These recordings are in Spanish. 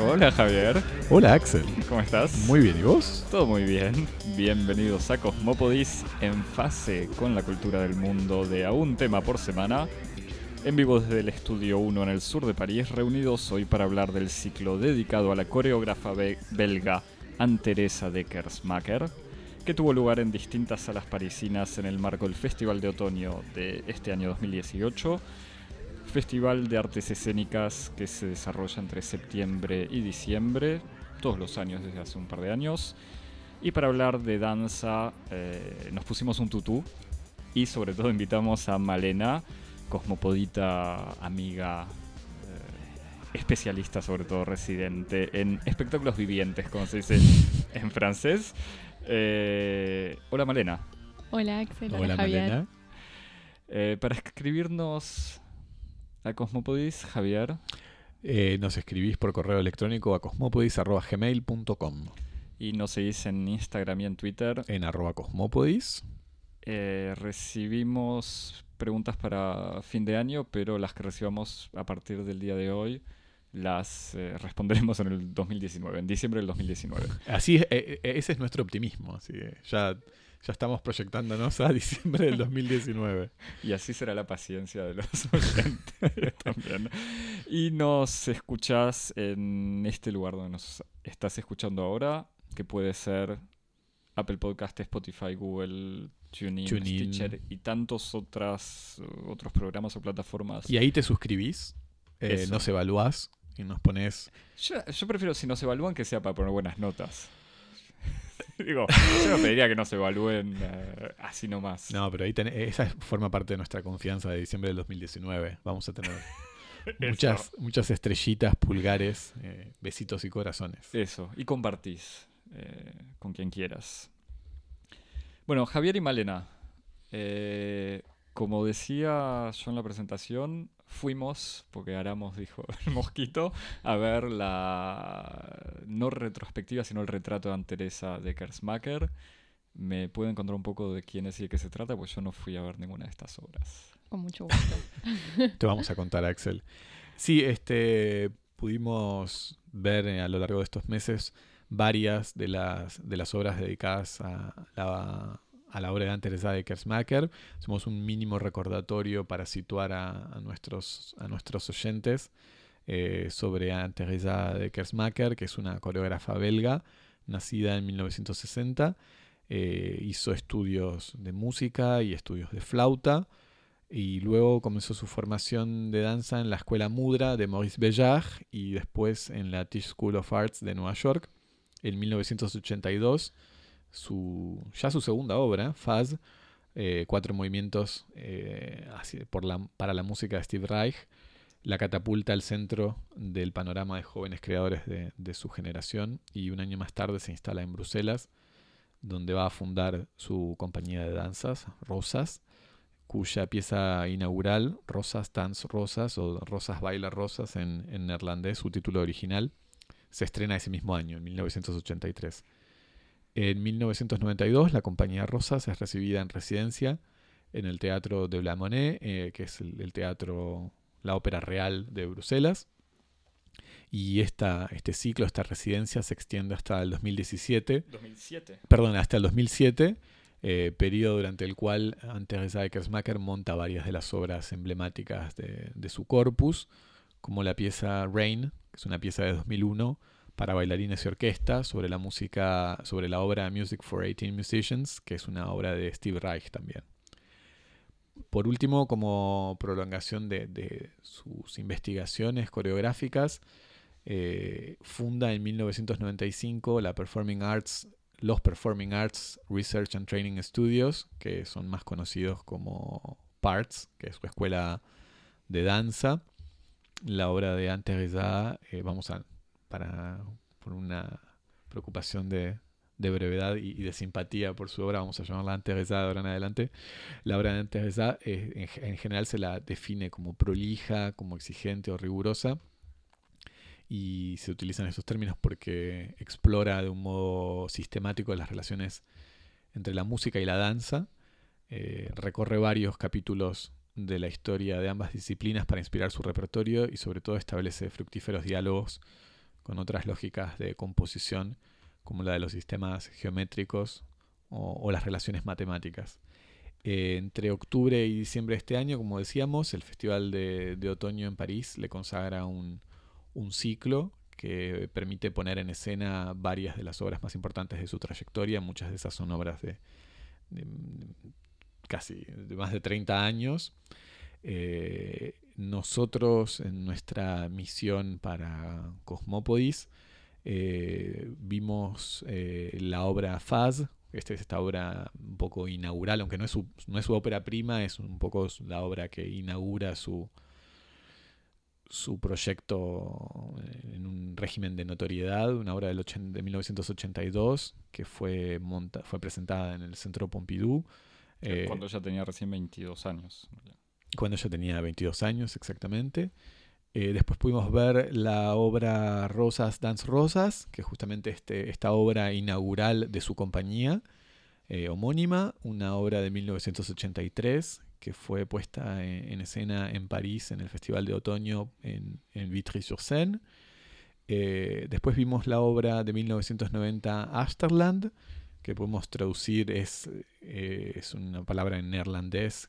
Hola Javier, Hola Axel, ¿cómo estás? muy bien, ¿y vos? Todo muy bien. Bienvenidos a Cosmópodis en fase con la cultura del mundo de a un tema por semana. En vivo desde el Estudio 1 en el sur de París, reunidos hoy para hablar del ciclo dedicado a la coreógrafa be- belga Anne-Teresa Deckersmaker, que tuvo lugar en distintas salas parisinas en el marco del Festival de Otoño de este año 2018, Festival de Artes Escénicas que se desarrolla entre septiembre y diciembre, todos los años desde hace un par de años. Y para hablar de danza, eh, nos pusimos un tutú y sobre todo invitamos a Malena, cosmopodita, amiga, eh, especialista, sobre todo residente en espectáculos vivientes, como se dice en francés. Eh, hola Malena. Hola Axel, hola, Hola Javier. Malena. Eh, para escribirnos a Cosmopodis, Javier, Eh, nos escribís por correo electrónico a cosmopodis.gmail.com y nos seguís en Instagram y en Twitter. en arroba cosmopodis. Eh, recibimos preguntas para fin de año, pero las que recibamos a partir del día de hoy las eh, responderemos en el 2019, en diciembre del 2019. Así, es, ese es nuestro optimismo, así ya, ya estamos proyectándonos a diciembre del 2019. Y así será la paciencia de los oyentes también. Y nos escuchás en este lugar donde nos estás escuchando ahora, que puede ser Apple Podcast, Spotify, Google, TuneIn, TuneIn. Stitcher y tantos otras, otros programas o plataformas. Y ahí te suscribís, eh, nos evaluás y nos pones... Yo, yo prefiero, si nos evalúan, que sea para poner buenas notas. Digo, yo no pediría que nos evalúen eh, así nomás. No, pero ahí esa forma parte de nuestra confianza de diciembre del 2019. Vamos a tener muchas, muchas estrellitas, pulgares, eh, besitos y corazones. Eso, y compartís eh, con quien quieras. Bueno, Javier y Malena, eh, como decía yo en la presentación, fuimos, porque Aramos dijo el mosquito, a ver la no retrospectiva, sino el retrato de Anne-Teresa de Kersmacher. ¿Me pueden contar un poco de quién es y de qué se trata? Pues yo no fui a ver ninguna de estas obras. Con mucho gusto. Te vamos a contar, Axel. Sí, este, pudimos ver eh, a lo largo de estos meses varias de las, de las obras dedicadas a la, a la obra de Anne-Teresa de Kersmacher. Hacemos un mínimo recordatorio para situar a, nuestros, oyentes eh, sobre Anne-Teresa de Kersmacher, que es una coreógrafa belga, nacida en 1960. Eh, hizo estudios de música y estudios de flauta y luego comenzó su formación de danza en la escuela Mudra de Maurice Béjart y después en la Tisch School of Arts de Nueva York. En 1982, su, ya su segunda obra, Faz, eh, cuatro movimientos eh, por para la música de Steve Reich, la catapulta al centro del panorama de jóvenes creadores de, de su generación y un año más tarde se instala en Bruselas, donde va a fundar su compañía de danzas, Rosas, cuya pieza inaugural, Rosas Dance Rosas o Rosas Baila Rosas en, en neerlandés, su título original, se estrena ese mismo año, en 1983. En 1992, la compañía Rosas es recibida en residencia en el Teatro de la Monnaie, eh, que es el, el teatro, la ópera real de Bruselas. Y esta, este ciclo, esta residencia se extiende hasta el 2017 2007. perdón, hasta el 2007, eh, periodo durante el cual Anne-Teresa de Kersmacher monta varias de las obras emblemáticas de, de su corpus, como la pieza Rain, que es una pieza de 2001 para bailarines y orquesta, sobre la música, sobre la obra Music for 18 Musicians, que es una obra de Steve Reich también. Por último, como prolongación de, sus investigaciones coreográficas, eh, funda en 1995 la Performing Arts, los Performing Arts Research and Training Studios, que son más conocidos como PARTS, que es su escuela de danza. La obra de Anne-Teresa, eh, vamos a, por una preocupación de, brevedad y, de simpatía por su obra, vamos a llamarla Anne-Teresa de ahora en adelante. La obra de Anne-Teresa eh, en, en general se la define como prolija, como exigente o rigurosa y se utilizan estos términos porque explora de un modo sistemático las relaciones entre la música y la danza, eh, recorre varios capítulos de la historia de ambas disciplinas para inspirar su repertorio y sobre todo establece fructíferos diálogos con otras lógicas de composición, como la de los sistemas geométricos o, las relaciones matemáticas. Eh, entre octubre y diciembre de este año, como decíamos, el Festival de, Otoño en París le consagra un, ciclo que permite poner en escena varias de las obras más importantes de su trayectoria. Muchas de esas son obras de, casi de más de 30 años. Eh, nosotros en nuestra misión para Cosmópodis eh, vimos eh, la obra Faz, esta es esta obra un poco inaugural, aunque no es, su, no es su ópera prima, es un poco la obra que inaugura su, su proyecto en un régimen de notoriedad, una obra del de 1982 que fue, monta, fue presentada en el Centro Pompidou. Cuando ella tenía recién 22 años cuando yo tenía 22 años exactamente. Eh, después pudimos ver la obra Rosas Dance Rosas, que es justamente este, esta obra inaugural de su compañía eh, homónima, una obra de 1983 que fue puesta en, escena en París en el Festival de Otoño en, Vitry-sur-Seine. Eh, después vimos la obra de 1990 Asterland, que podemos traducir, es, es una palabra en neerlandés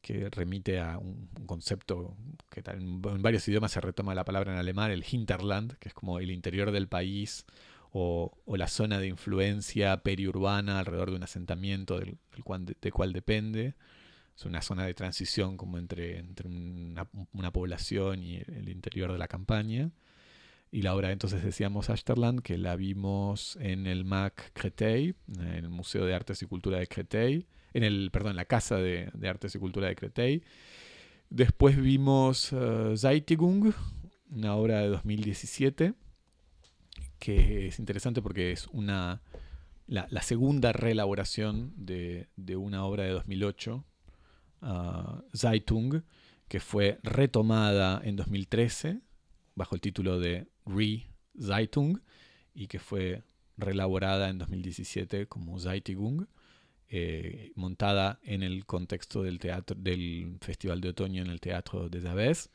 que remite a un, concepto que en, varios idiomas se retoma la palabra en alemán, el Hinterland, que es como el interior del país o, la zona de influencia periurbana alrededor de un asentamiento del, cual, de, cual depende. Es una zona de transición como entre, entre una, población y el, interior de la campaña. Y la obra entonces decíamos Ashterland, que la vimos en el MAC Créteil, en el Museo de Artes y Cultura de Créteil, en el, perdón, la Casa de, Artes y Cultura de Créteil. Después vimos uh, una obra de 2017, que es interesante porque es una, la, segunda reelaboración de, una obra de 2008, uh, Zeitung, que fue retomada en 2013 bajo el título de Re-Zeitung y que fue reelaborada en 2017 como Zeitigung. Eh, montada en el contexto del, teatro, del Festival de Otoño en el Teatro de Zavés.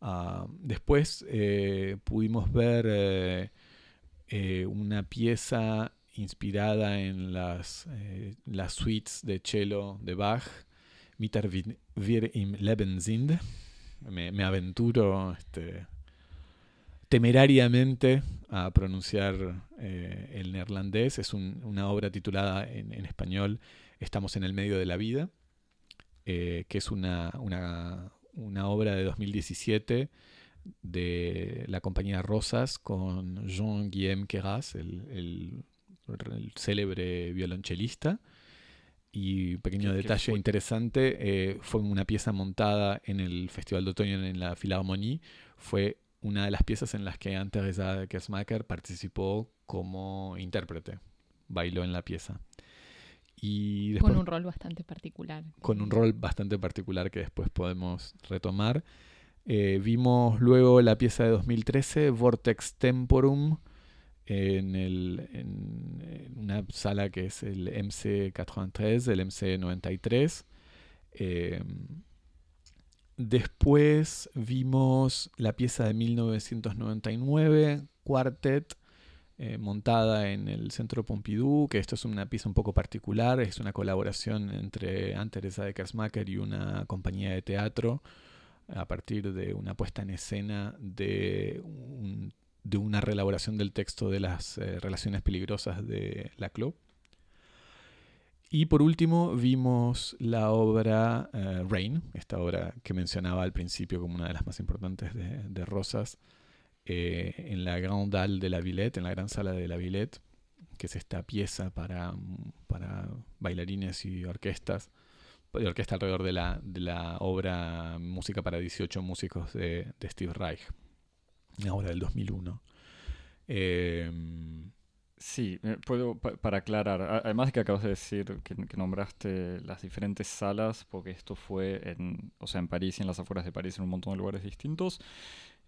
Ah, después eh, pudimos ver eh, una pieza inspirada en las, las suites de cello de Bach, Mitter wir im Leben sind. Me, me aventuro este, temerariamente a pronunciar eh, el neerlandés. Es una obra titulada en, español Estamos en el medio de la vida, eh, que es una, una, obra de 2017 de la compañía Rosas con Jean-Guillaume Queras, el, célebre violonchelista. Y pequeño detalle interesante, eh, fue una pieza montada en el Festival de Otoño en la Philharmonie. Fue una de las piezas en las que antes Teresa Kessmacher participó como intérprete, bailó en la pieza. Y con un rol bastante particular. Con un rol bastante particular que después podemos retomar. Eh, vimos luego la pieza de 2013, Vortex Temporum, en, el, en, una sala que es el MC93, el MC93. Eh, Después vimos la pieza de 1999, Quartet, eh, montada en el Centro Pompidou, que esto es una pieza un poco particular, es una colaboración entre Anne de Kersmacher y una compañía de teatro a partir de una puesta en escena de, de una reelaboración del texto de las eh, relaciones peligrosas de la club. Y por último vimos la obra eh, Rain, esta obra que mencionaba al principio como una de las más importantes de, Rosas, eh, en la Grand Dalle de la Villette, en la gran sala de la Villette, que es esta pieza para, para bailarines y orquestas, de orquesta alrededor de la, de la obra Música para 18 músicos de, de Steve Reich, una obra del 2001. Sí, puedo para aclarar, además de que acabas de decir que, nombraste las diferentes salas, porque esto fue en, o sea, en París y en las afueras de París, en un montón de lugares distintos,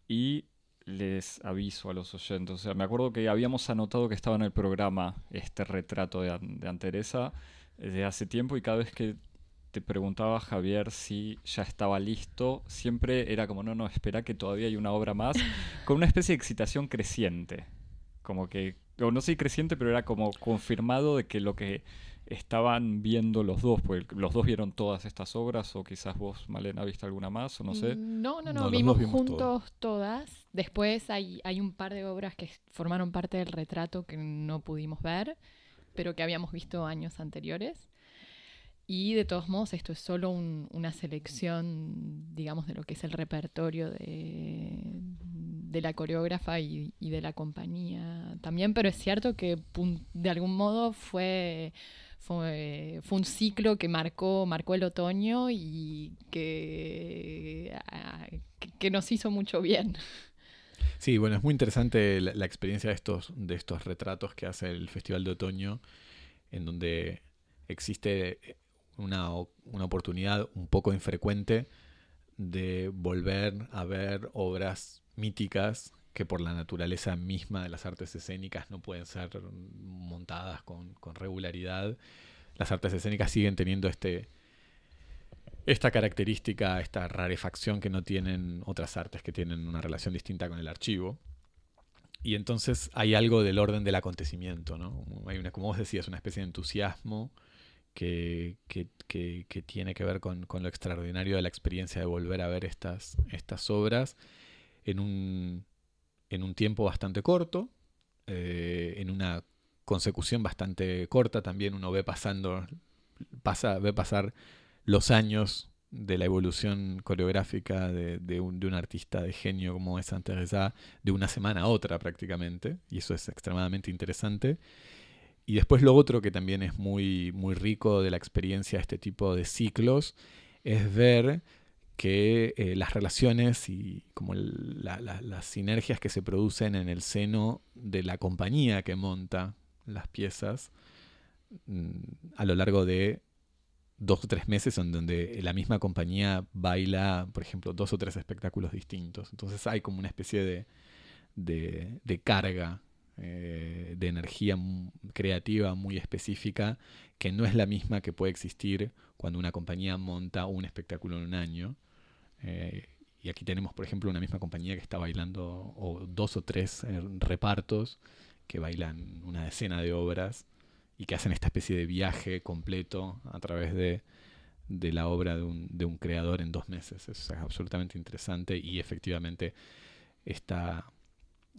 y les aviso a los oyentes, o sea, me acuerdo que habíamos anotado que estaba en el programa este retrato de, de Anteresa desde hace tiempo y cada vez que te preguntaba Javier si ya estaba listo, siempre era como, no, no, espera que todavía hay una obra más, con una especie de excitación creciente. Como que, o no sé creciente, pero era como confirmado de que lo que estaban viendo los dos, porque los dos vieron todas estas obras, o quizás vos, Malena, viste alguna más, o no sé. Mm, no, no, no, vimos, juntos todas. Después hay, hay un par de obras que formaron parte del retrato que no pudimos ver, pero que habíamos visto años anteriores. Y de todos modos, esto es solo una selección, digamos, de lo que es el repertorio de, de la coreógrafa y, de la compañía también, pero es cierto que de algún modo fue, fue, un ciclo que marcó, marcó el otoño y que, que nos hizo mucho bien. Sí, bueno, es muy interesante la, experiencia de estos, de estos retratos que hace el Festival de Otoño, en donde existe una, una oportunidad un poco infrecuente de volver a ver obras míticas que por la naturaleza misma de las artes escénicas no pueden ser montadas con, con regularidad. Las artes escénicas siguen teniendo este, esta característica, esta rarefacción que no tienen otras artes que tienen una relación distinta con el archivo. Y entonces hay algo del orden del acontecimiento, ¿no? Hay una, como vos decías, una especie de entusiasmo que, tiene que ver con, lo extraordinario de la experiencia de volver a ver estas, estas obras en un, en un tiempo bastante corto, eh, en una consecución bastante corta también uno ve pasando, pasa, ve pasar los años de la evolución coreográfica de, un, de, un, artista de genio como es Santa de una semana a otra prácticamente, y eso es extremadamente interesante. Y después lo otro que también es muy, muy rico de la experiencia de este tipo de ciclos es ver que eh, las relaciones y como las sinergias que se producen en el seno de la compañía que monta las piezas mm, a lo largo de dos o tres meses en donde la misma compañía baila, por ejemplo, dos o tres espectáculos distintos. Entonces hay como una especie de, de, carga eh, de energía creativa muy específica que no es la misma que puede existir cuando una compañía monta un espectáculo en un año. Eh, y aquí tenemos, por ejemplo, una misma compañía que está bailando o dos o tres eh, repartos que bailan una decena de obras y que hacen esta especie de viaje completo a través de, de la obra de un, de un, creador en dos meses. es absolutamente interesante y efectivamente está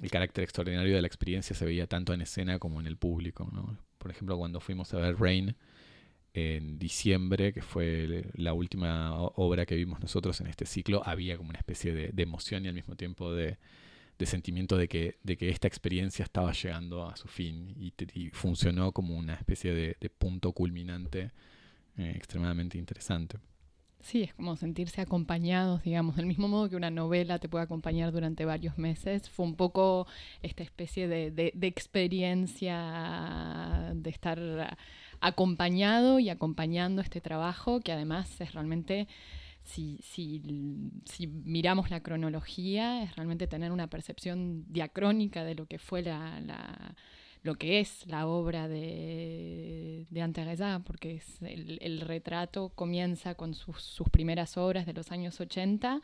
el carácter extraordinario de la experiencia se veía tanto en escena como en el público. Por ejemplo, cuando fuimos a ver Rain en diciembre, que fue la última obra que vimos nosotros en este ciclo, había como una especie de, emoción y al mismo tiempo de, sentimiento de que, de que esta experiencia estaba llegando a su fin y, funcionó como una especie de, punto culminante eh, extremadamente interesante. Sí, es como sentirse acompañados, digamos, del mismo modo que una novela te puede acompañar durante varios meses. Fue un poco esta especie de, de, experiencia de estar acompañado y acompañando este trabajo, que además es realmente, si, si, si miramos la cronología, es realmente tener una percepción diacrónica de lo que fue la, la lo que es la obra de, de porque es el, retrato comienza con sus, primeras obras de los años 80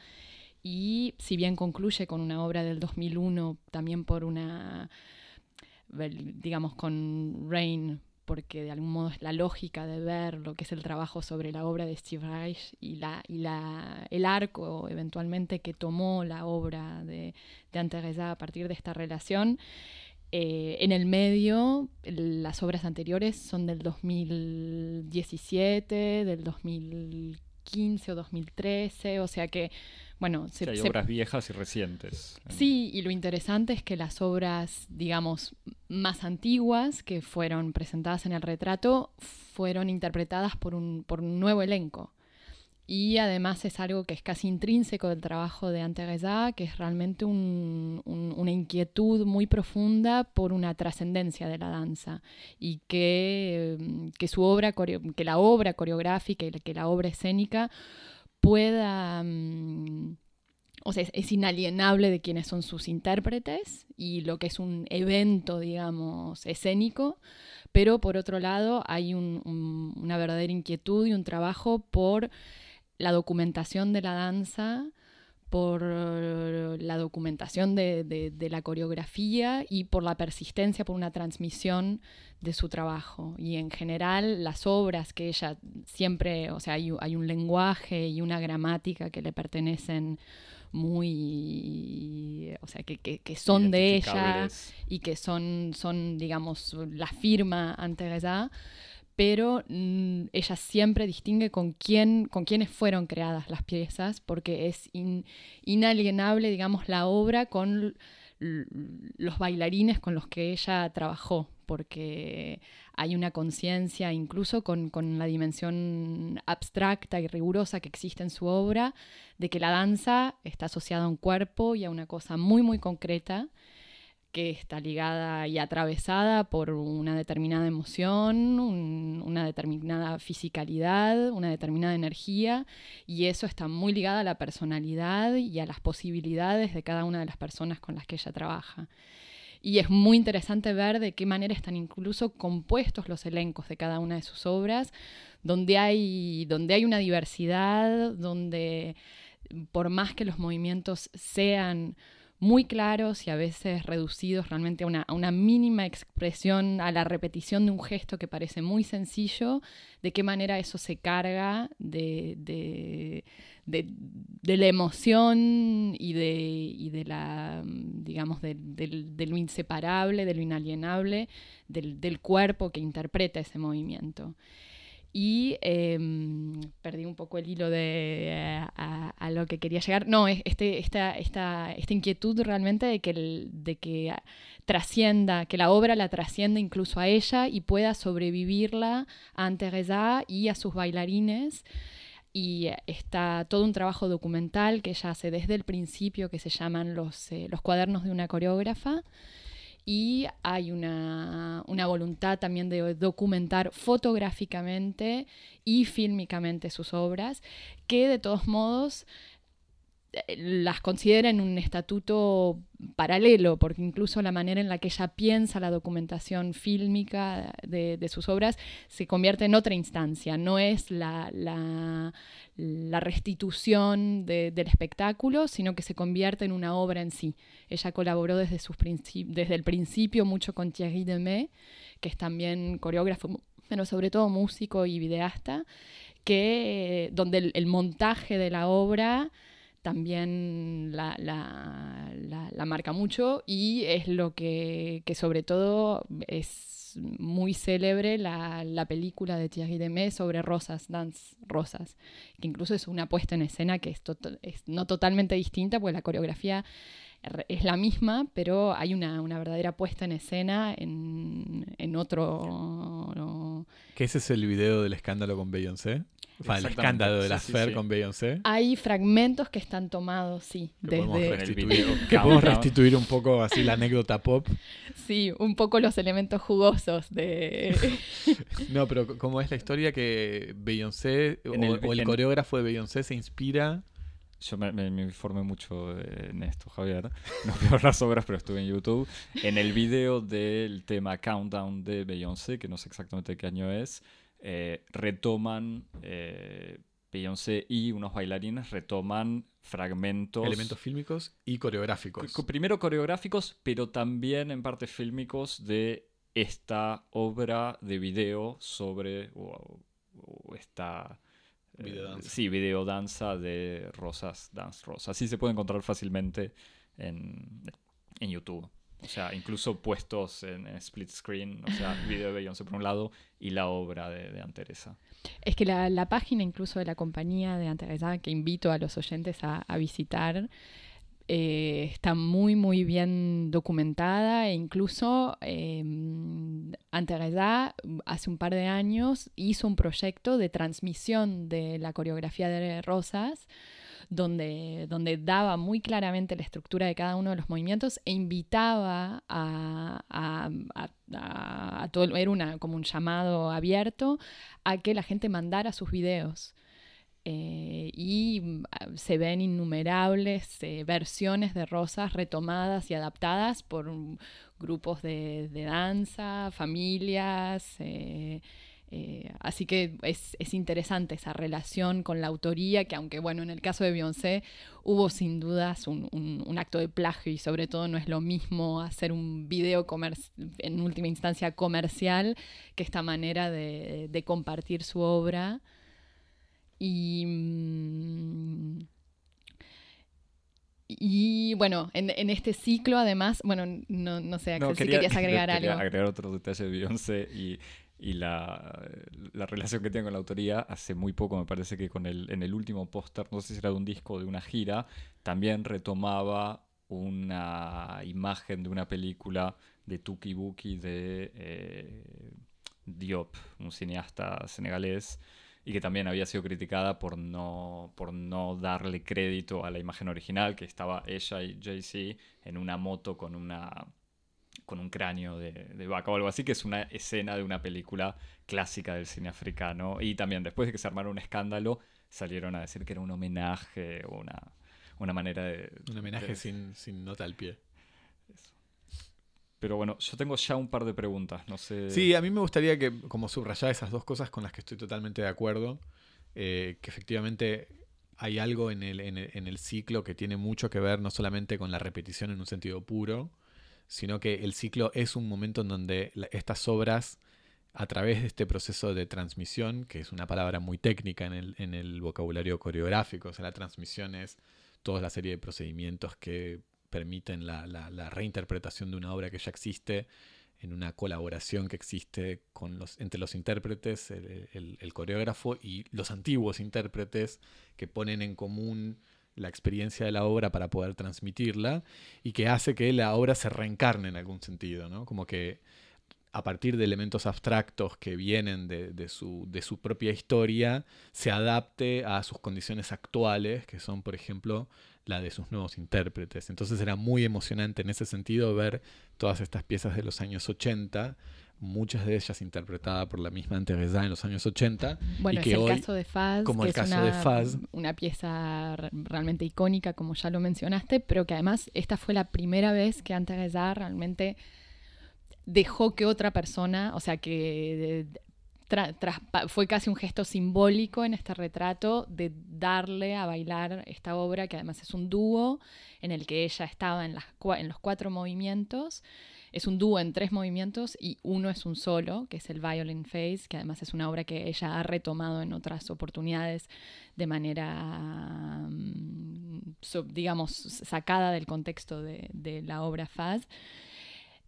y si bien concluye con una obra del 2001, también por una, digamos, con Rain, porque de algún modo es la lógica de ver lo que es el trabajo sobre la obra de Steve Reich y, la, y la, el arco eventualmente que tomó la obra de, de a partir de esta relación. Eh, en el medio, las obras anteriores son del 2017, del 2015 o 2013, o sea que, bueno... Se, hay obras viejas y recientes. Sí, y lo interesante es que las obras, digamos, más antiguas que fueron presentadas en el retrato fueron interpretadas por un, por un nuevo elenco. Y además es algo que es casi intrínseco del trabajo de Ante que es realmente una inquietud muy profunda por una trascendencia de la danza y que, mm, que, su obra, que la obra coreográfica y que la obra escénica pueda... Mm, o sea, es, inalienable de quiénes son sus intérpretes y lo que es un evento, digamos, escénico, pero por otro lado hay una verdadera inquietud y un trabajo por la documentación de la danza, por la documentación de, la coreografía y por la persistencia, por una transmisión de su trabajo. Y en general las obras que ella siempre, o sea, hay, un lenguaje y una gramática que le pertenecen muy, o sea, que, son de ella y que son, son, digamos, la firma ante ella pero mm, ella siempre distingue con quién, con quiénes fueron creadas las piezas, porque es inalienable, digamos, la obra con los bailarines con los que ella trabajó, porque hay una conciencia, incluso con, con, la dimensión abstracta y rigurosa que existe en su obra, de que la danza está asociada a un cuerpo y a una cosa muy, muy concreta que está ligada y atravesada por una determinada emoción, una determinada fisicalidad, una determinada energía, y eso está muy ligado a la personalidad y a las posibilidades de cada una de las personas con las que ella trabaja. Y es muy interesante ver de qué manera están incluso compuestos los elencos de cada una de sus obras, donde hay, donde hay una diversidad, donde por más que los movimientos sean muy claros y a veces reducidos realmente a una, una, expresión, a la repetición de un gesto que parece muy sencillo, de qué manera eso se carga de, de, la emoción y de, y de la, digamos, de, lo inseparable, de lo inalienable, del cuerpo que interpreta ese movimiento y em, perdí un poco el hilo de eh, a, lo que quería llegar. No, este, esta, esta, esta inquietud realmente de que, de que trascienda, que la obra la trascienda incluso a ella y pueda sobrevivirla a Teresa y a sus bailarines. Y está todo un trabajo documental que ella hace desde el principio que se llaman los, eh, los cuadernos de una coreógrafa y hay una, voluntad también de documentar fotográficamente y fílmicamente sus obras, que de todos modos las considera en un estatuto paralelo, porque incluso la manera en la que ella piensa la documentación fílmica de, sus obras se convierte en otra instancia, no es la, restitución del espectáculo, sino que se convierte en una obra en sí. Ella colaboró desde, sus desde el principio mucho con Thierry Demey, que es también coreógrafo, pero sobre todo músico y videasta, que, donde el montaje de la obra también la, marca mucho y es lo que, sobre todo es muy célebre la, película de Thierry Demé sobre Rosas, Dance Rosas, que incluso es una puesta en escena que es, es no totalmente distinta, porque la coreografía es la misma, pero hay una, verdadera puesta en escena en, otro... ¿Qué ese es el video del escándalo con Beyoncé? El escándalo de la Fer con Beyoncé. Hay fragmentos que están tomados, sí. Que desde... restituir, que podemos restituir un poco así la anécdota pop. Sí, un poco los elementos jugosos de... no, pero como es la historia que Beyoncé o el, coreógrafo de Beyoncé se inspira... Yo me, informé mucho en esto, Javier. No veo las obras, pero estuve en YouTube. En el video del tema Countdown de Beyoncé, que no sé exactamente qué año es, eh, retoman, eh, Beyoncé y unos bailarines retoman fragmentos. Elementos fílmicos y coreográficos. Primero coreográficos, pero también en parte fílmicos de esta obra de video sobre esta eh, sí, videodanza de Rosas Dance Rosas. Así se puede encontrar fácilmente en, en YouTube. O sea, incluso puestos en split screen, o sea, video de Beyoncé por un lado y la obra de, de Anteresa. Es que la, página incluso de la compañía de Anteresa, que invito a los oyentes a, visitar, eh, está muy, muy bien documentada e incluso eh, Anteresa hace un par de años hizo un proyecto de transmisión de la coreografía de Rosas donde, donde daba muy claramente la estructura de cada uno de los movimientos e invitaba a, a, todo, era una, como un llamado abierto a que la gente mandara sus videos. eh, y mm, se ven innumerables eh, versiones de rosas retomadas y adaptadas por mm, grupos de, danza, familias. Eh, así que es, interesante esa relación con la autoría, que aunque bueno, en el caso de Beyoncé hubo sin dudas un, acto de plagio y sobre todo no es lo mismo hacer un video en última instancia comercial que esta manera de compartir su obra. Y, mm, y bueno, en, este ciclo además, bueno, no, no sé, si querías agregar algo. Quería agregar otro detalle de Beyoncé y, y la, la, relación que tiene con la autoría. Hace muy poco me parece que con el, en el último póster, no sé si era de un disco o de una gira, también retomaba una imagen de una película de Tuki Buki de eh, Diop, un cineasta senegalés y que también había sido criticada por no, por no darle crédito a la imagen original, que estaba ella y Jay-Z en una moto con, una, con un cráneo de, de, vaca o algo así, que es una escena de una película clásica del cine africano. Y también después de que se armara un escándalo, salieron a decir que era un homenaje o una, una manera de... Un homenaje sin, sin nota al pie. Pero bueno, yo tengo ya un par de preguntas, no sé. Sí, a mí me gustaría que, como subrayar esas dos cosas con las que estoy totalmente de acuerdo, eh, que efectivamente hay algo en el, en, el, ciclo que tiene mucho que ver no solamente con la repetición en un sentido puro, sino que el ciclo es un momento en donde estas obras, a través de este proceso de transmisión, que es una palabra muy técnica en el, en el vocabulario coreográfico, o sea, la transmisión es toda la serie de procedimientos que permiten la, la, reinterpretación de una obra que ya existe en una colaboración que existe con los, entre los intérpretes, el, coreógrafo y los antiguos intérpretes que ponen en común la experiencia de la obra para poder transmitirla y que hace que la obra se reencarne en algún sentido, ¿no? Como que a partir de elementos abstractos que vienen de, de, su, de su propia historia, se adapte a sus condiciones actuales, que son, por ejemplo, la de sus nuevos intérpretes. Entonces era muy emocionante en ese sentido ver todas estas piezas de los años 80, muchas de ellas interpretadas por la misma Teresa en los años 80. Bueno, y que es el caso de Faz, como que el es caso una, de Faz. una pieza realmente icónica, como ya lo mencionaste, pero que además esta fue la primera vez que Teresa realmente dejó que otra persona, o sea, que fue casi un gesto simbólico en este retrato de darle a bailar esta obra, que además es un dúo en el que ella estaba en, las, en los cuatro movimientos. Es un dúo en tres movimientos y uno es un solo, que es el Violin Phase, que además es una obra que ella ha retomado en otras oportunidades de manera, mm, digamos, sacada del contexto de, de la obra Faz.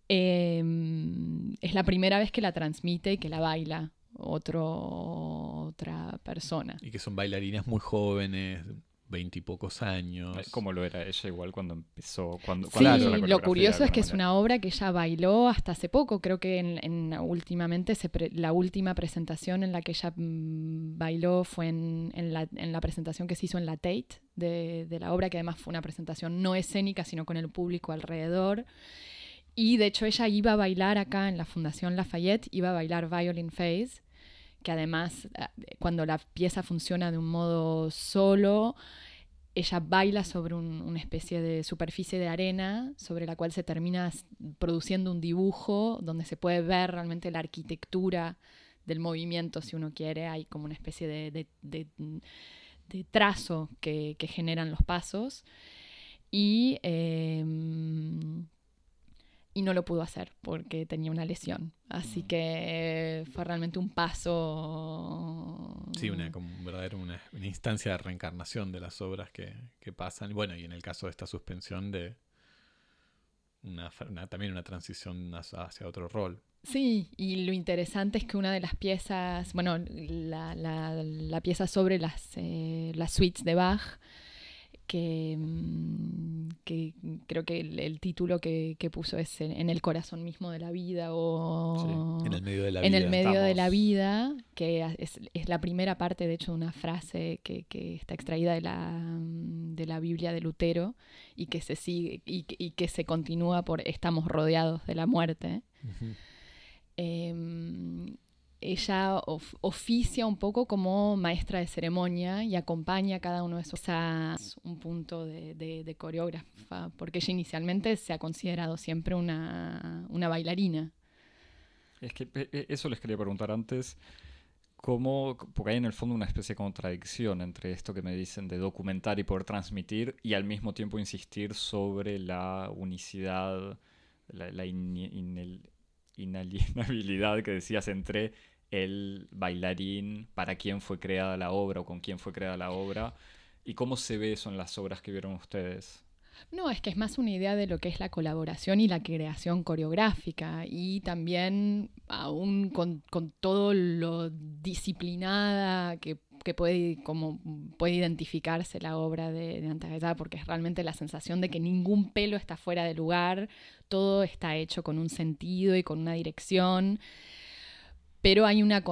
Em, es la primera vez que la transmite y que la baila otro, otra persona. Y que son bailarinas muy jóvenes, veintipocos años. Como lo era ella igual cuando empezó. Cuando, sí, lo curioso es que es una obra que ella bailó hasta hace poco. Creo que en, últimamente la última presentación en la que ella mm, bailó fue en, la, en, la, presentación que se hizo en la Tate de, de la obra, que además fue una presentación no escénica, sino con el público alrededor. Y de hecho ella iba a bailar acá en la Fundación Lafayette, iba a bailar Violin Phase, que además eh, cuando la pieza funciona de un modo solo, ella baila sobre una especie de superficie de arena sobre la cual se termina produciendo un dibujo donde se puede ver realmente la arquitectura del movimiento, si uno quiere. Hay como una especie de, trazo que, generan los pasos. Y em, y no lo pudo hacer porque tenía una lesión. Así mm. que fue realmente un paso. Sí, una, como una, instancia de reencarnación de las obras que, que, pasan. Bueno, y en el caso de esta suspensión de una, también una transición hacia otro rol. Sí, y lo interesante es que una de las piezas, bueno, la, la, la pieza sobre las, eh, las suites de Bach, que, mm, que creo que el, título que, puso es en, el corazón mismo de la vida o en el medio de la en vida. el medio de la vida, que es, la primera parte de hecho de una frase que, está extraída de la, mm, de la Biblia de Lutero y que se sigue y, que se continúa por estamos rodeados de la muerte. Em, ella oficia un poco como maestra de ceremonia y acompaña a cada uno de esos. Es un punto de, coreógrafa, porque ella inicialmente se ha considerado siempre una, una bailarina. Es que e, e, eso les quería preguntar antes. ¿Cómo, porque hay en el fondo una especie de contradicción entre esto que me dicen de documentar y poder transmitir y al mismo tiempo insistir sobre la unicidad, la, la inalienabilidad que decías entre el bailarín, para quién fue creada la obra o con quién fue creada la obra, y cómo se ve eso en las obras que vieron ustedes. No, es que es más una idea de lo que es la colaboración y la creación coreográfica y también aún con, todo lo disciplinada que, puede, como puede identificarse la obra de, de porque es realmente la sensación de que ningún pelo está fuera de lugar, todo está hecho con un sentido y con una dirección, pero hay una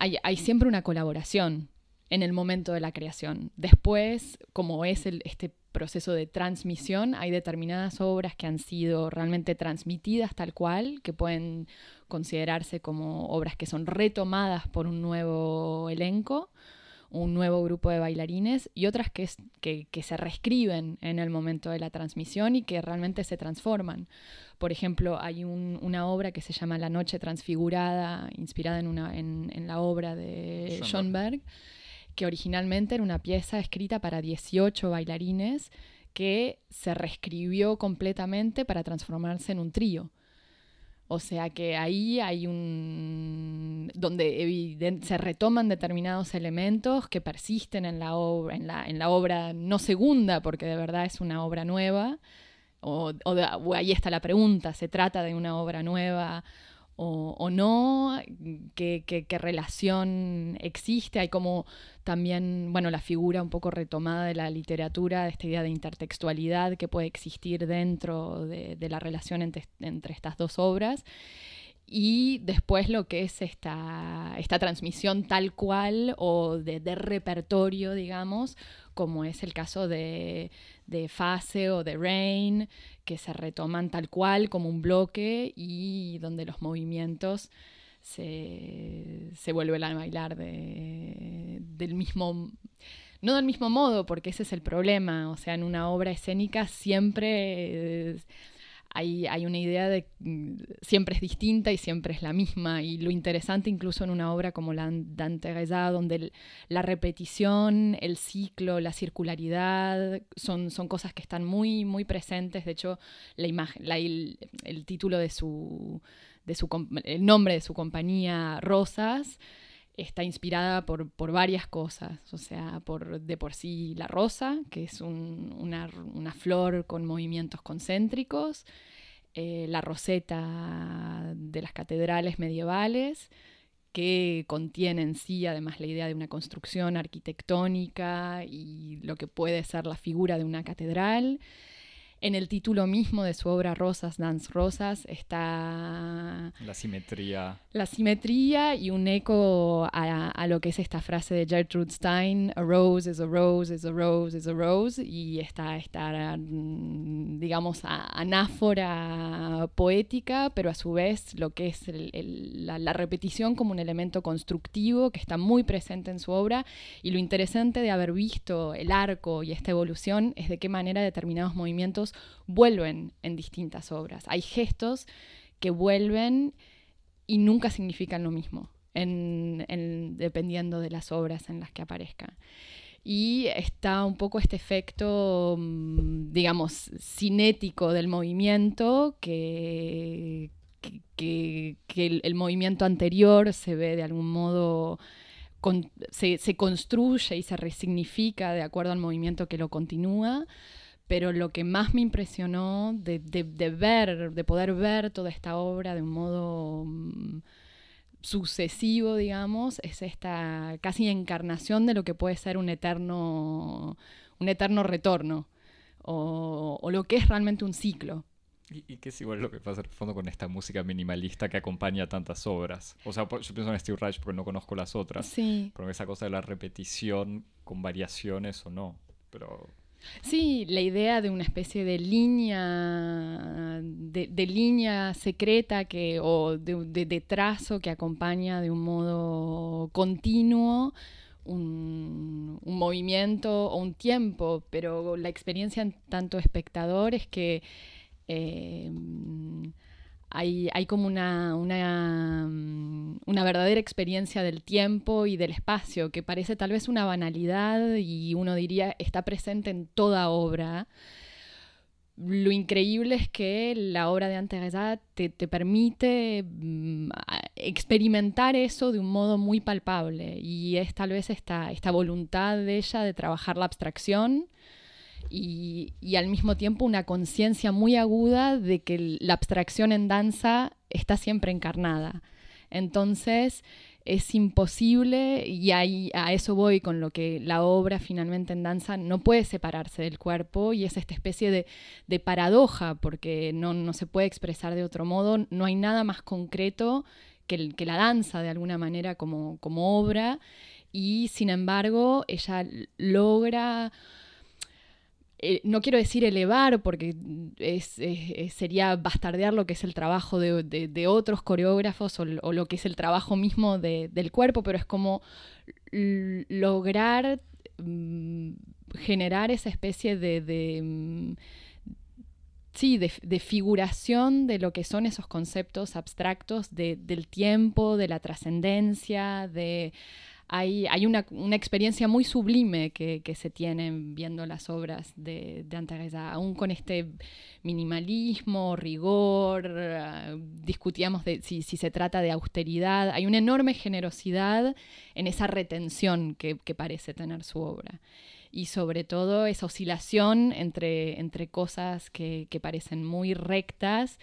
hay, hay siempre una colaboración en el momento de la creación. Después, como es el, este proceso de transmisión, hay determinadas obras que han sido realmente transmitidas tal cual, que pueden considerarse como obras que son retomadas por un nuevo elenco, un nuevo grupo de bailarines, y otras que, que, se reescriben en el momento de la transmisión y que realmente se transforman. Por ejemplo, hay una obra que se llama La Noche Transfigurada, inspirada en, una, en, la obra de Schoenberg que originalmente era una pieza escrita para 18 bailarines que se reescribió completamente para transformarse en un trío. O sea que ahí hay un. donde se retoman determinados elementos que persisten en la, obra, en, la, en la obra no segunda, porque de verdad es una obra nueva. O, o ahí está la pregunta: ¿se trata de una obra nueva o, no, qué, qué, relación existe. Hay como también, bueno, la figura un poco retomada de la literatura, de esta idea de intertextualidad que puede existir dentro de, la relación entre, entre, estas dos obras. Y después lo que es esta, esta transmisión tal cual o de, repertorio, digamos, como es el caso de, de Fase o de Rain, que se retoman tal cual como un bloque y donde los movimientos se, se vuelven a bailar de, del mismo, no del mismo modo, porque ese es el problema, o sea, en una obra escénica siempre hay, una idea de mm, siempre es distinta y siempre es la misma. Y lo interesante incluso en una obra como la Dante Reza, donde la repetición, el ciclo, la circularidad son, son cosas que están muy, muy presentes. De hecho, la imagen, el, título de su, de su, el nombre de su compañía, Rosas, está inspirada por, varias cosas, o sea, por de por sí la rosa, que es una, flor con movimientos concéntricos, eh, la roseta de las catedrales medievales, que contiene en sí además la idea de una construcción arquitectónica y lo que puede ser la figura de una catedral. En el título mismo de su obra Rosas, Dance Rosas, está... La simetría. La simetría y un eco a, lo que es esta frase de Gertrude Stein, a rose is a rose is a rose is a rose, y está esta, mm, digamos, anáfora poética, pero a su vez lo que es la, la repetición como un elemento constructivo que está muy presente en su obra, y lo interesante de haber visto el arco y esta evolución es de qué manera determinados movimientos vuelven en distintas obras. Hay gestos que vuelven y nunca significan lo mismo, dependiendo de las obras en las que aparezcan. Y está un poco este efecto, mm, digamos, cinético del movimiento, que, que, el, movimiento anterior se ve de algún modo, se, se construye y se resignifica de acuerdo al movimiento que lo continúa pero lo que más me impresionó de, ver, de poder ver toda esta obra de un modo mm, sucesivo, digamos, es esta casi encarnación de lo que puede ser un eterno, un eterno retorno, o, lo que es realmente un ciclo. Y, que es igual lo que pasa en el fondo con esta música minimalista que acompaña tantas obras. O sea, yo pienso en Steve Reich porque no conozco las otras. Sí. Pero esa cosa de la repetición con variaciones o no. Pero Sí, la idea de una especie de línea, de, línea secreta que, o de, trazo que acompaña de un modo continuo un, movimiento o un tiempo, pero la experiencia en tanto espectador es que eh, hay, como una, mm, una, verdadera experiencia del tiempo y del espacio, que parece tal vez una banalidad y uno diría está presente en toda obra. Lo increíble es que la obra de Anteresa te, te permite mm, experimentar eso de un modo muy palpable y es tal vez esta, esta voluntad de ella de trabajar la abstracción y, al mismo tiempo una conciencia muy aguda de que la abstracción en danza está siempre encarnada. Entonces es imposible, y ahí, a eso voy con lo que la obra finalmente en danza no puede separarse del cuerpo y es esta especie de, paradoja, porque no, se puede expresar de otro modo, no hay nada más concreto que, que la danza de alguna manera como, como obra, y sin embargo ella logra eh, no quiero decir elevar porque sería bastardear lo que es el trabajo de, otros coreógrafos o, lo que es el trabajo mismo del cuerpo, pero es como lograr mm, generar esa especie de, mm, sí, de, figuración de lo que son esos conceptos abstractos del tiempo, de la trascendencia, de hay, una, experiencia muy sublime que, se tiene viendo las obras de, de aún con este minimalismo, rigor, ah, discutíamos si, se trata de austeridad, hay una enorme generosidad en esa retención que, parece tener su obra. Y sobre todo esa oscilación entre, cosas que parecen muy rectas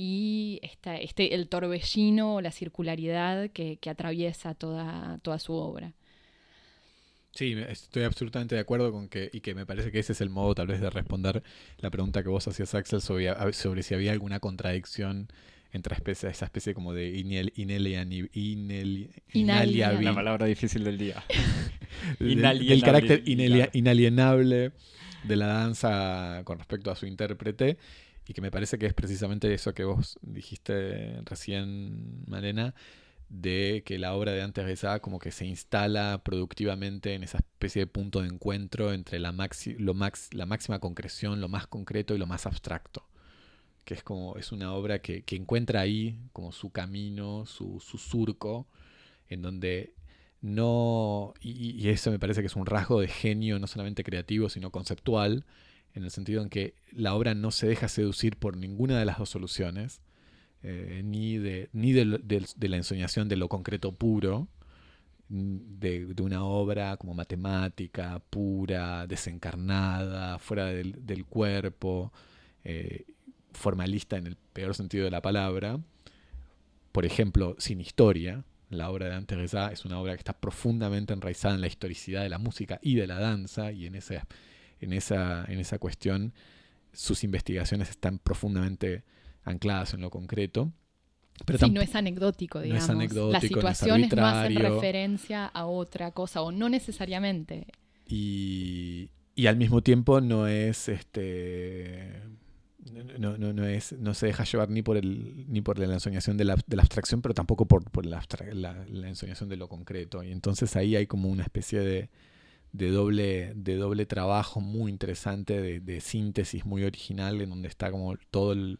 y este, el torbellino, la circularidad que, atraviesa toda, toda su obra. Sí, estoy absolutamente de acuerdo con que, y que me parece que ese es el modo tal vez de responder la pregunta que vos hacías, Axel, sobre, sobre si había alguna contradicción entre esa especie como de inel, inalienable. La palabra difícil del día. del, carácter inalienable de la danza con respecto a su intérprete y que me parece que es precisamente eso que vos dijiste recién, Malena, de que la obra de Antes Besá como que se instala productivamente en esa especie de punto de encuentro entre la, lo max, la máxima concreción, lo más concreto y lo más abstracto. Que es como, es una obra que, encuentra ahí como su camino, su, surco, en donde no, y, eso me parece que es un rasgo de genio, no solamente creativo, sino conceptual, en el sentido en que la obra no se deja seducir por ninguna de las dos soluciones, eh, ni, de, ni de, la ensoñación de lo concreto puro, de, una obra como matemática, pura, desencarnada, fuera del, cuerpo, eh, formalista en el peor sentido de la palabra. Por ejemplo, sin historia, la obra de Dante es una obra que está profundamente enraizada en la historicidad de la música y de la danza, y en ese en esa, en esa cuestión sus investigaciones están profundamente ancladas en lo concreto. Pero sí, no es anecdótico, digamos. Las situaciones no, hacen referencia a otra cosa, o no necesariamente. Y, y al mismo tiempo no es este. No, no, no, es, no se deja llevar ni por el ni por la ensoñación de la, de la abstracción, pero tampoco por, por la, la, la, ensoñación de lo concreto. Y entonces ahí hay como una especie de, de doble, de doble trabajo muy interesante, de, síntesis muy original, en donde está como todo el...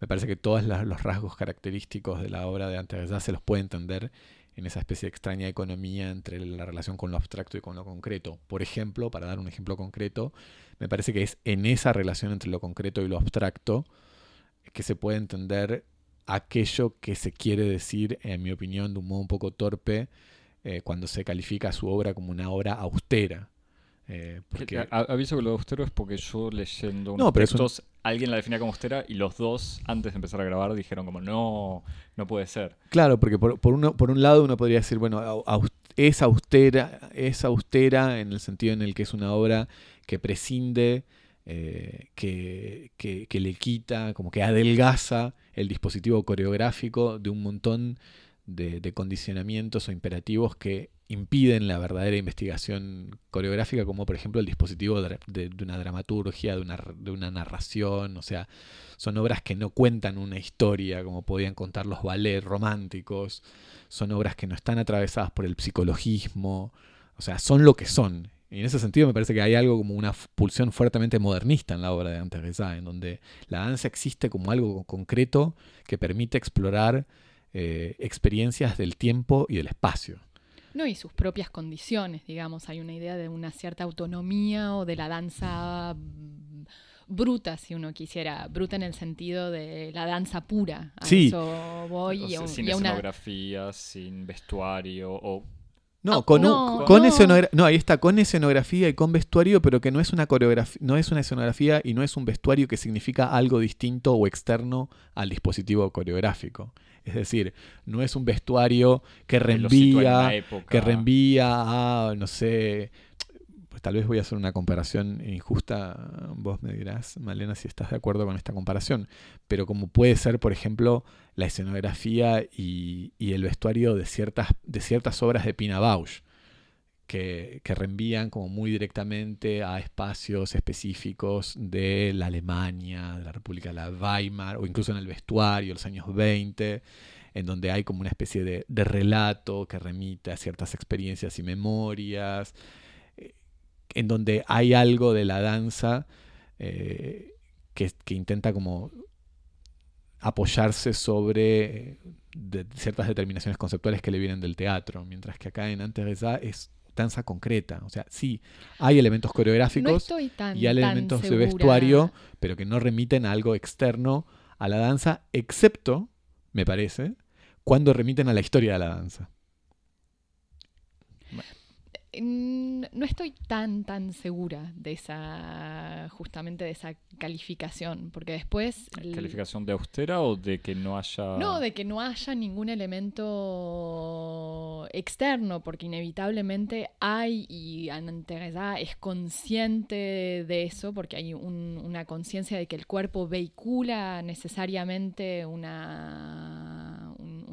Me parece que todos los rasgos característicos de la obra de Antes se los puede entender en esa especie de extraña economía entre la relación con lo abstracto y con lo concreto. Por ejemplo, para dar un ejemplo concreto, me parece que es en esa relación entre lo concreto y lo abstracto que se puede entender aquello que se quiere decir, en mi opinión, de un modo un poco torpe, eh, cuando se califica su obra como una obra austera. Eh, porque... Aviso que lo austero es porque yo leyendo unos no, textos, alguien la definía como austera y los dos, antes de empezar a grabar, dijeron como no, no puede ser. Claro, porque por, por, uno, por un lado uno podría decir, bueno, es austera, es austera en el sentido en el que es una obra que prescinde, eh, que, que, que, le quita, como que adelgaza el dispositivo coreográfico de un montón de, condicionamientos o imperativos que impiden la verdadera investigación coreográfica, como por ejemplo el dispositivo de, de- de una dramaturgia, de una, de una narración, o sea, son obras que no cuentan una historia como podían contar los ballets románticos, son obras que no están atravesadas por el psicologismo, o sea, son lo que son. Y en ese sentido me parece que hay algo como una pulsión fuertemente modernista en la obra de Reza, en donde la danza existe como algo concreto que permite explorar eh, experiencias del tiempo y del espacio. No, y sus propias condiciones, digamos. Hay una idea de una cierta autonomía o de la danza mm, bruta, si uno quisiera. Bruta en el sentido de la danza pura. A Sí. eso voy. O sea, sin y a una- escenografía, sin vestuario o No, Ah, con, un- no, con no. escenogra- no, ahí está, con escenografía y con vestuario, pero que no es una coreografía, no es una escenografía y no es un vestuario que significa algo distinto o externo al dispositivo coreográfico. Es decir, no es un vestuario que reenvía, que reenvía a, no sé, pues tal vez voy a hacer una comparación injusta, vos me dirás, Malena, si estás de acuerdo con esta comparación, pero como puede ser, por ejemplo, la escenografía y, y el vestuario de ciertas, de ciertas obras de Pina Bausch, que, que reenvían como muy directamente a espacios específicos de la Alemania, de la República de la Weimar, o incluso en el vestuario, los años 20, en donde hay como una especie de, de relato que remite a ciertas experiencias y memorias, eh, en donde hay algo de la danza eh, que, que intenta como apoyarse sobre eh, de- ciertas determinaciones conceptuales que le vienen del teatro, mientras que acá en Anteresa es danza concreta. O sea, sí, hay elementos No coreográficos estoy tan, y hay elementos de vestuario, pero que no remiten a algo externo a la danza, excepto, me parece, cuando remiten a la historia de la danza. No estoy tan, tan segura de esa, justamente de esa calificación, porque después... ¿Calificación de austera o de que no haya...? No, de que no haya ningún elemento externo, porque inevitablemente hay, y Anteresa es consciente de eso, porque hay un- una conciencia de que el cuerpo vehicula necesariamente una, un-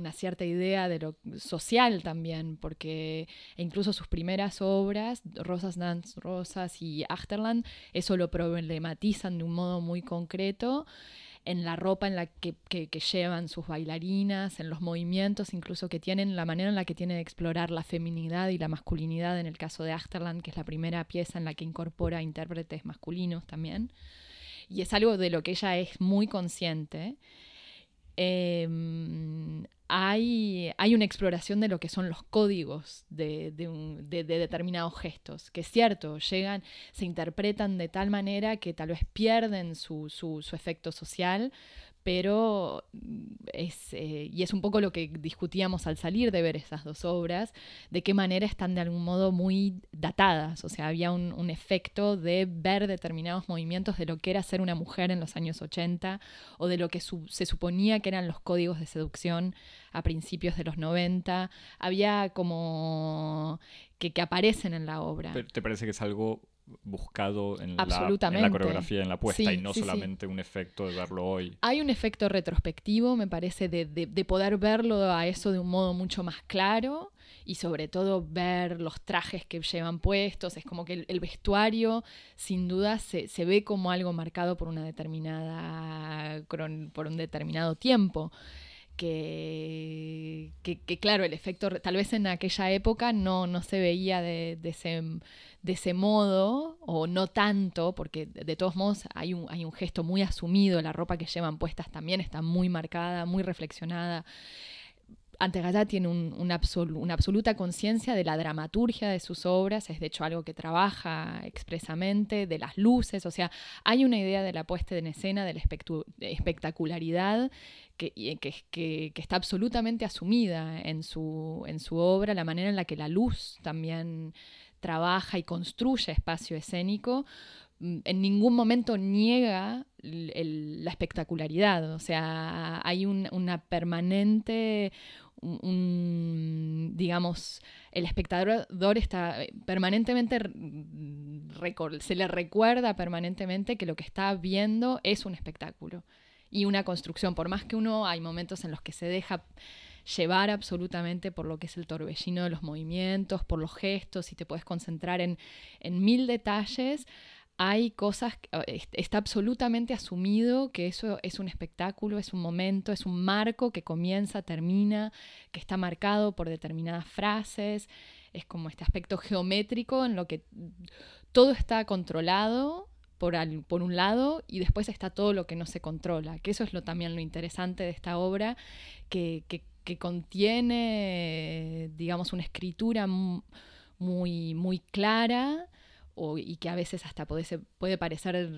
una cierta idea de lo social también, porque incluso sus primeras obras, Rosas Dance Rosas y Achterland, eso lo problematizan de un modo muy concreto en la ropa en la que, llevan sus bailarinas, en los movimientos incluso que tienen, la manera en la que tiene de explorar la feminidad y la masculinidad en el caso de Achterland, que es la primera pieza en la que incorpora intérpretes masculinos también. Y es algo de lo que ella es muy consciente. Em, hay, hay una exploración de lo que son los códigos de, de determinados gestos, que es cierto, llegan, se interpretan de tal manera que tal vez pierden su- su efecto social, pero mm, es, eh, y es un poco lo que discutíamos al salir de ver esas dos obras, de qué manera están de algún modo muy datadas, o sea, había un, efecto de ver determinados movimientos de lo que era ser una mujer en los años 80 o de lo que su- se suponía que eran los códigos de seducción a principios de los 90, había como que, que aparecen en la obra. ¿Te parece que es algo buscado en, la, en la coreografía, en la puesta, Sí, y no sí, sí. solamente un efecto de verlo hoy? Hay un efecto retrospectivo, me parece, de, de- de poder verlo a eso de un modo mucho más claro y sobre todo ver los trajes que llevan puestos. Es como que el, el vestuario, sin duda, se, se ve como algo marcado por una determinada por un determinado tiempo. Que, que, claro, el efecto, tal vez en aquella época no, no se veía de, de ese, de ese modo, o no tanto, porque de todos modos hay un, hay un gesto muy asumido, la ropa que llevan puestas también está muy marcada, muy reflexionada. Antegallá tiene una absoluta conciencia de la dramaturgia de sus obras, es de hecho algo que trabaja expresamente, de las luces, o sea, hay una idea de la puesta en escena, de la espectacularidad que, que, está absolutamente asumida en su, obra, la manera en la que la luz también trabaja y construye espacio escénico, en ningún momento niega la espectacularidad, o sea, hay un- una permanente, digamos, el espectador está eh, permanentemente, se le recuerda permanentemente que lo que está viendo es un espectáculo y una construcción, por más que uno hay momentos en los que se deja llevar absolutamente por lo que es el torbellino de los movimientos, por los gestos, y te puedes concentrar en, en mil detalles, hay cosas, está absolutamente asumido que eso es un espectáculo, es un momento, es un marco que comienza, termina, que está marcado por determinadas frases, es como este aspecto geométrico en lo que todo está controlado por, por, un lado y después está todo lo que no se controla, que eso es lo, también lo interesante de esta obra, que, que, que contiene, digamos, una escritura muy, muy clara y que a veces hasta puede, puede parecer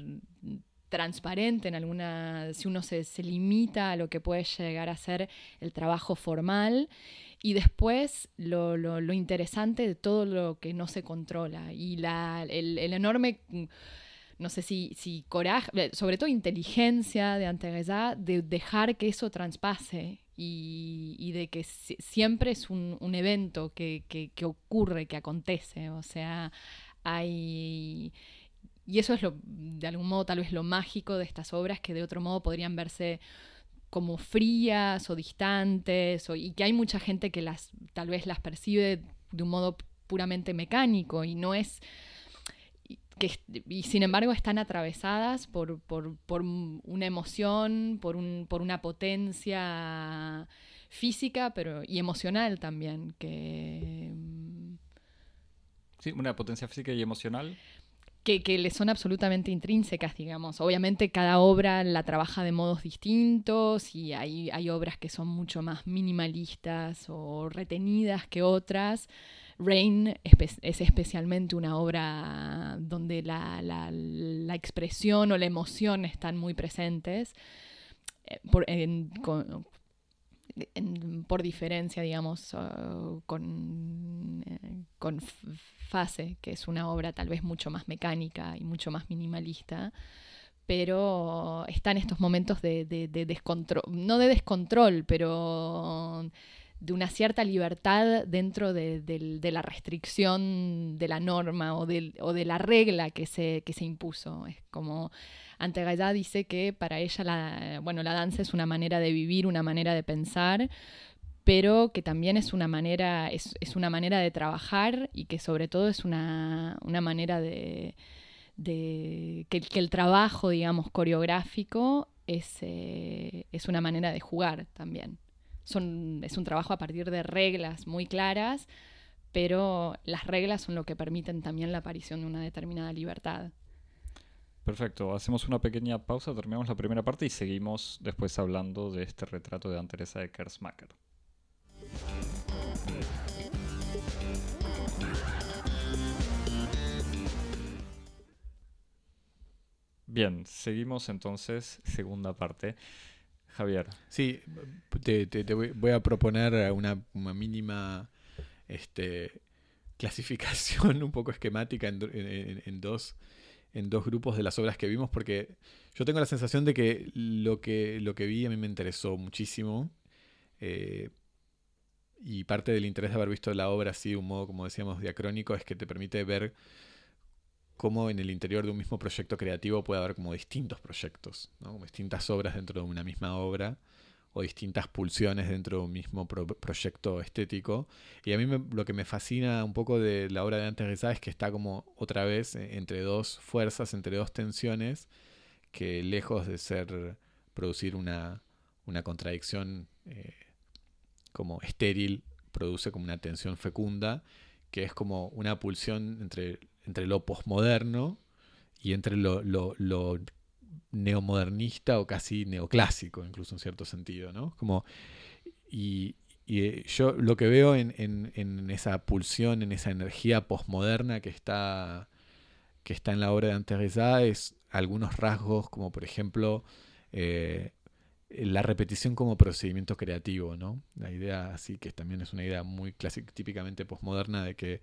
transparente en alguna, si uno se, limita a lo que puede llegar a ser el trabajo formal, y después lo, lo, interesante de todo lo que no se controla, y la, el, enorme no sé si, si coraje, eh, sobre todo inteligencia de Anteresa, de dejar que eso traspase y, y de que siempre es un, un evento que, que, que, ocurre, que acontece. O sea, hay... Y eso es lo, de algún modo, tal vez lo mágico de estas obras que de otro modo podrían verse como frías o distantes, y que hay mucha gente que las tal vez las percibe de un modo puramente mecánico y no es que, y sin embargo están atravesadas por, por, por una emoción, por, un, por una potencia física pero, y emocional también, que Una potencia física y emocional. Que, que, le son absolutamente intrínsecas, digamos. Obviamente cada obra la trabaja de modos distintos y hay, hay obras que son mucho más minimalistas o retenidas que otras. Rain es especialmente una obra donde la, la, la, expresión o la emoción están muy presentes. Eh, por, diferencia, digamos, con, eh, con Fase, que es una obra tal vez mucho más mecánica y mucho más minimalista, pero está en estos momentos de, descontrol, no de descontrol, pero de una cierta libertad dentro de, la restricción de la norma o de, la regla que se, impuso. Es como Antegaya dice que para ella la, bueno, la danza es una manera de vivir, una manera de pensar, pero que también es una manera, es, una manera de trabajar y que sobre todo es una, manera de, que, el trabajo, digamos, coreográfico es, eh, es una manera de jugar también. Son, es un trabajo a partir de reglas muy claras, pero las reglas son lo que permiten también la aparición de una determinada libertad. Perfecto, hacemos una pequeña pausa, terminamos la primera parte y seguimos después hablando de este retrato de Anteresa de Kersmacher. Bien, seguimos entonces, segunda parte. Javier. Sí, te, voy a proponer una, mínima este, clasificación un poco esquemática en dos grupos de las obras que vimos porque yo tengo la sensación de que lo que, lo que vi a mí me interesó muchísimo. Eh, y parte del interés de haber visto la obra así de un modo, como decíamos, diacrónico, es que te permite ver cómo en el interior de un mismo proyecto creativo puede haber como distintos proyectos, ¿no? como distintas obras dentro de una misma obra o distintas pulsiones dentro de un mismo proyecto estético. Y a mí lo que me fascina un poco de la obra de Antes es que está como otra vez eh, entre dos fuerzas, entre dos tensiones, que lejos de ser producir una, una contradicción eh, como estéril, produce como una tensión fecunda, que es como una pulsión entre, entre lo posmoderno y entre lo, lo, lo neomodernista o casi neoclásico, incluso en cierto sentido, ¿no? Como, y, eh, yo lo que veo en, esa pulsión, en esa energía posmoderna que está, que está en la obra de Anteresa es algunos rasgos, como por ejemplo eh, la repetición como procedimiento creativo, ¿no? La idea así que también es una idea muy clásica, típicamente posmoderna de que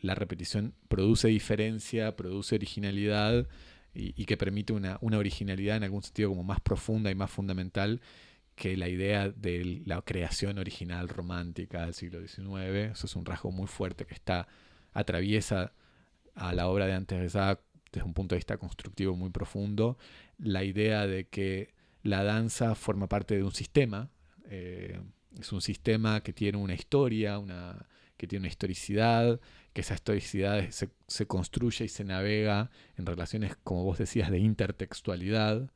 la repetición produce diferencia, produce originalidad, y, que permite una, originalidad en algún sentido como más profunda y más fundamental que la idea de la creación original romántica del siglo XIX. Eso es un rasgo muy fuerte que está atraviesa a la obra de antes desde un punto de vista constructivo muy profundo. La idea de que la danza forma parte de un sistema, eh, es un sistema que tiene una historia, una, que tiene una historicidad, que esa historicidad se, se, construye y se navega en relaciones, como vos decías, de intertextualidad,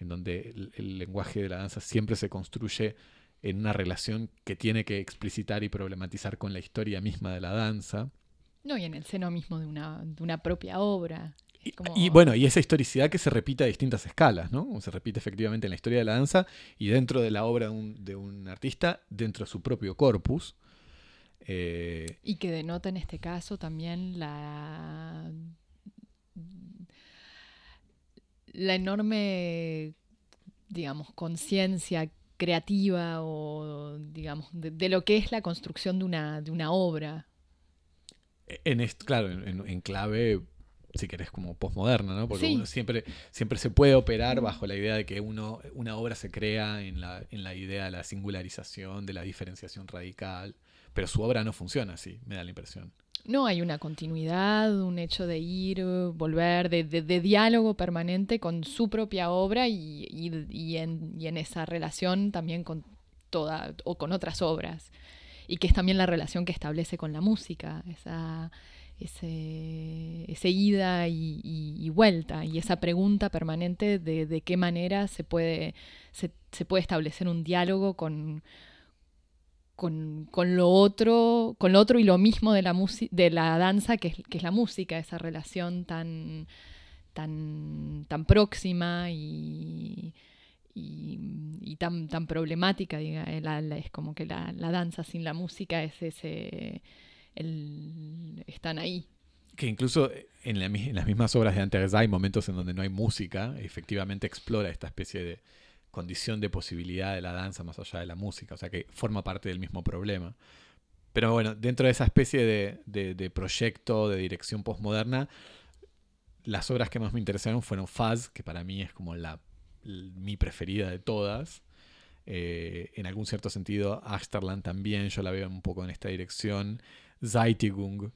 en donde el, el, lenguaje de la danza siempre se construye en una relación que tiene que explicitar y problematizar con la historia misma de la danza. No, y en el seno mismo de una, de una propia obra. Como... Y, bueno, y esa historicidad que se repite a distintas escalas, ¿no? Se repite efectivamente en la historia de la danza y dentro de la obra de un, de un artista, dentro de su propio corpus. Eh... Y que denota en este caso también la, la enorme, digamos, conciencia creativa o, digamos, de, de, lo que es la construcción de una, de una obra. En esto, claro, en, en clave si querés, como postmoderna, ¿no? Porque sí. uno siempre, siempre se puede operar bajo la idea de que uno, una obra se crea en la, en la idea de la singularización, de la diferenciación radical, pero su obra no funciona así, me da la impresión. No, hay una continuidad, un hecho de ir, volver, de, de, de diálogo permanente con su propia obra y, y, y, en, y en esa relación también con toda, o con otras obras. Y que es también la relación que establece con la música, esa ese, ida y, vuelta y esa pregunta permanente de, de qué manera se puede, se, puede establecer un diálogo con, con, con, lo otro, con lo otro y lo mismo de la, de la danza, que es, que es la música, esa relación tan, tan, tan próxima y, y, y, tan, tan problemática. Diga, la, es como que la, la danza sin la música es ese están ahí. Que incluso en, la, en, las mismas obras de Antes hay momentos en donde no hay música, efectivamente explora esta especie de condición de posibilidad de la danza más allá de la música, o sea que forma parte del mismo problema. Pero bueno, dentro de esa especie de proyecto de dirección postmoderna, las obras que más me interesaron fueron Faz, que para mí es como la, mi preferida de todas. Eh, en algún cierto sentido, Achterland también, yo la veo un poco en esta dirección. Zeitigung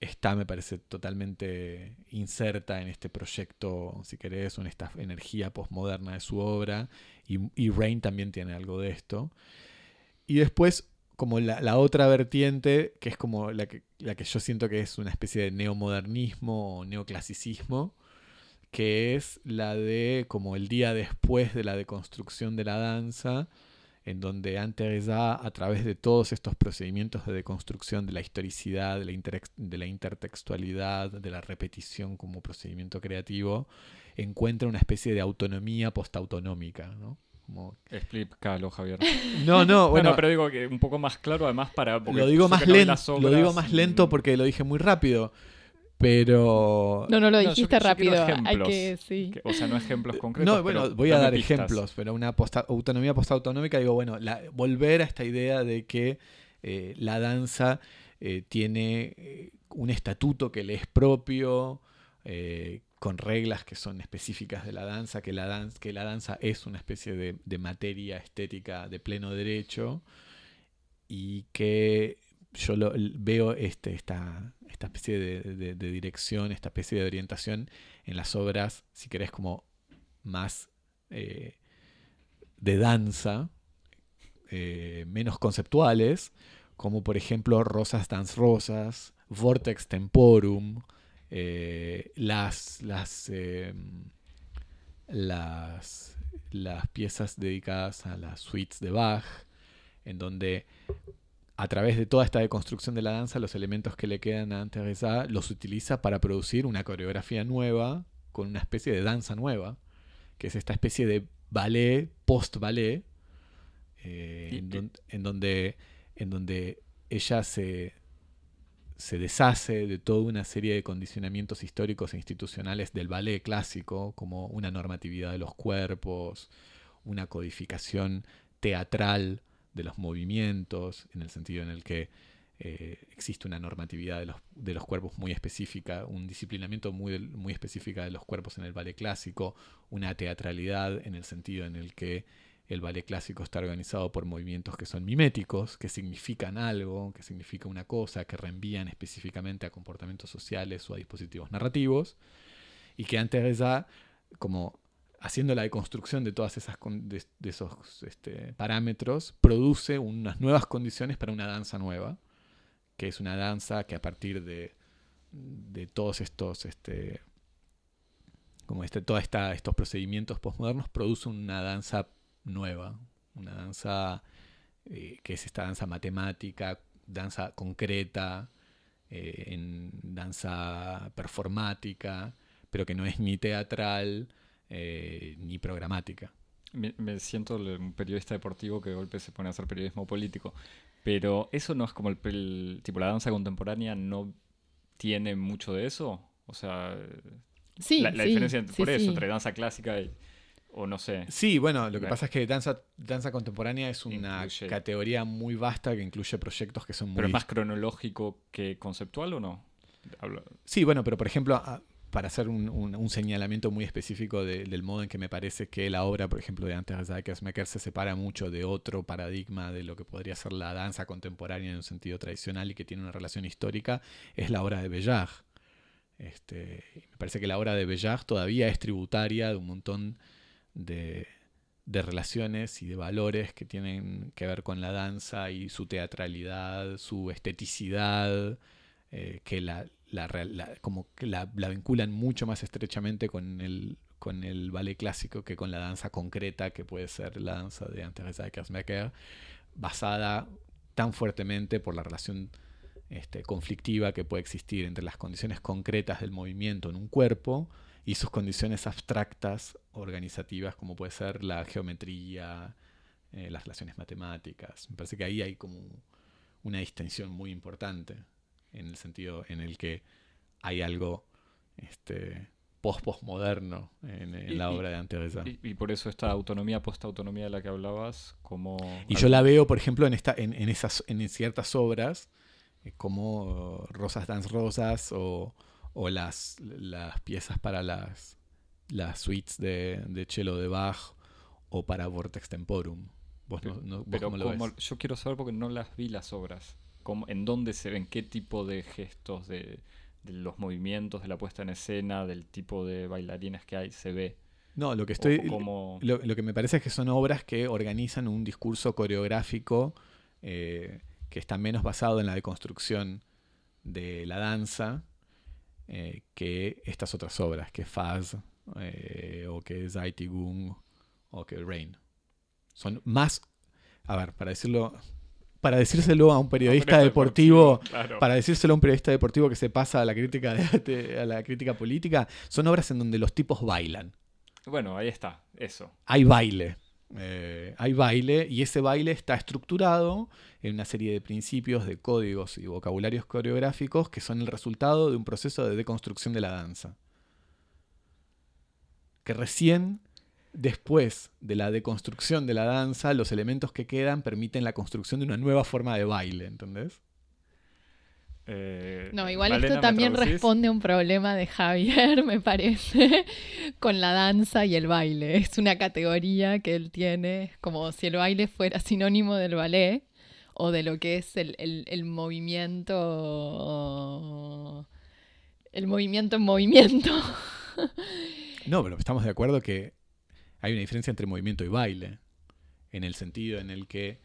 está, me parece, totalmente inserta en este proyecto, si querés, en esta energía postmoderna de su obra. Y, y Rain también tiene algo de esto. Y después, como la, la, otra vertiente, que es como la que, la que yo siento que es una especie de neomodernismo o neoclasicismo, que es la de como el día después de la deconstrucción de la danza, en donde antes a través de todos estos procedimientos de deconstrucción de la historicidad, de la, inter de la intertextualidad, de la repetición como procedimiento creativo, encuentra una especie de autonomía postautonómica, ¿no? Como... Explícalo, Javier. No, no, bueno, no, pero digo que un poco más claro, además para. Lo digo más lento. Lo digo más lento porque lo dije muy rápido. Pero. No, no lo dijiste no, yo, rápido. Yo Hay que, sí. que, o sea, no ejemplos concretos. No, bueno, voy a dar pistas. ejemplos, pero una posta, autonomía postautonómica, digo, bueno, la, volver a esta idea de que eh, la danza eh, tiene eh, un estatuto que le es propio, eh, con reglas que son específicas de la danza, que la, danza, que la danza es una especie de, de materia estética de pleno derecho y que yo lo, veo este, esta, esta especie de, dirección, esta especie de orientación en las obras, si querés, como más eh, de danza, eh, menos conceptuales, como por ejemplo Rosas Dance Rosas, Vortex Temporum, eh, las, las, em, las, las piezas dedicadas a las suites de Bach, en donde a través de toda esta deconstrucción de la danza, los elementos que le quedan a Teresa los utiliza para producir una coreografía nueva, con una especie de danza nueva, que es esta especie de ballet, post-ballet, eh, en, don, en, donde, en donde ella se, se deshace de toda una serie de condicionamientos históricos e institucionales del ballet clásico, como una normatividad de los cuerpos, una codificación teatral de los movimientos, en el sentido en el que eh, existe una normatividad de los, de los, cuerpos muy específica, un disciplinamiento muy, muy específica de los cuerpos en el ballet clásico, una teatralidad en el sentido en el que el ballet clásico está organizado por movimientos que son miméticos, que significan algo, que significa una cosa, que reenvían específicamente a comportamientos sociales o a dispositivos narrativos, y que antes ya, como haciendo la deconstrucción de todas esas de, esos este, parámetros, produce unas nuevas condiciones para una danza nueva, que es una danza que a partir de, de todos estos, este, como este, todos estos procedimientos postmodernos, produce una danza nueva, una danza eh, que es esta danza matemática, danza concreta, eh, en danza performática, pero que no es ni teatral eh, ni programática. Me, siento un periodista deportivo que de golpe se pone a hacer periodismo político, pero eso no es como el, tipo la danza contemporánea no tiene mucho de eso, o sea, sí, la, diferencia por eso entre danza clásica y o no sé. Sí, bueno, lo que pasa es que danza, danza contemporánea es una categoría muy vasta que incluye proyectos que son muy... ¿Pero es más cronológico que conceptual o no? Sí, bueno, pero por ejemplo, para hacer un, señalamiento muy específico del modo en que me parece que la obra, por ejemplo, de Antes Mecker se separa mucho de otro paradigma de lo que podría ser la danza contemporánea en un sentido tradicional y que tiene una relación histórica, es la obra de Bellard. Este, me parece que la obra de Bellard todavía es tributaria de un montón de, relaciones y de valores que tienen que ver con la danza y su teatralidad, su esteticidad, eh, que la, como que la, vinculan mucho más estrechamente con el, con el ballet clásico que con la danza concreta que puede ser la danza de Antes de basada tan fuertemente por la relación este, conflictiva que puede existir entre las condiciones concretas del movimiento en un cuerpo y sus condiciones abstractas organizativas, como puede ser la geometría, eh, las relaciones matemáticas. Me parece que ahí hay como una distinción muy importante, en el sentido en el que hay algo este, post-postmoderno en, la obra de Antes y, y, por eso esta autonomía, post-autonomía de la que hablabas, como... Y yo la veo, por ejemplo, en, esta, en, esas, en ciertas obras, eh, como Rosas Dance Rosas o o las, las piezas para las, las suites de, de cello de Bach o para Vortex Temporum. ¿Vos no, pero yo quiero saber porque no las vi las obras. Cómo, ¿En dónde se ven? ¿Qué tipo de gestos de, los movimientos, de la puesta en escena, del tipo de bailarines que hay, se ve? No, lo que estoy. Lo, lo, que me parece es que son obras que organizan un discurso coreográfico eh, que está menos basado en la deconstrucción de la danza eh, que estas otras obras, que Faz, eh, o que Zaitigún, o que Rain. Son más, a ver, para decirlo, para decírselo a un periodista deportivo, para decírselo a un periodista deportivo que se pasa a la crítica a la crítica política, son obras en donde los tipos bailan. Bueno, ahí está, eso. Hay baile. Eh, hay baile y ese baile está estructurado en una serie de principios, de códigos y vocabularios coreográficos que son el resultado de un proceso de deconstrucción de la danza. Que recién, después de la deconstrucción de la danza, los elementos que quedan permiten la construcción de una nueva forma de baile, ¿entendés? Eh, no, igual esto también responde a un problema de Javier, me parece, con la danza y el baile. Es una categoría que él tiene, como si el baile fuera sinónimo del ballet o de lo que es el, movimiento. El movimiento en movimiento. no, pero estamos de acuerdo que hay una diferencia entre movimiento y baile, en el sentido en el que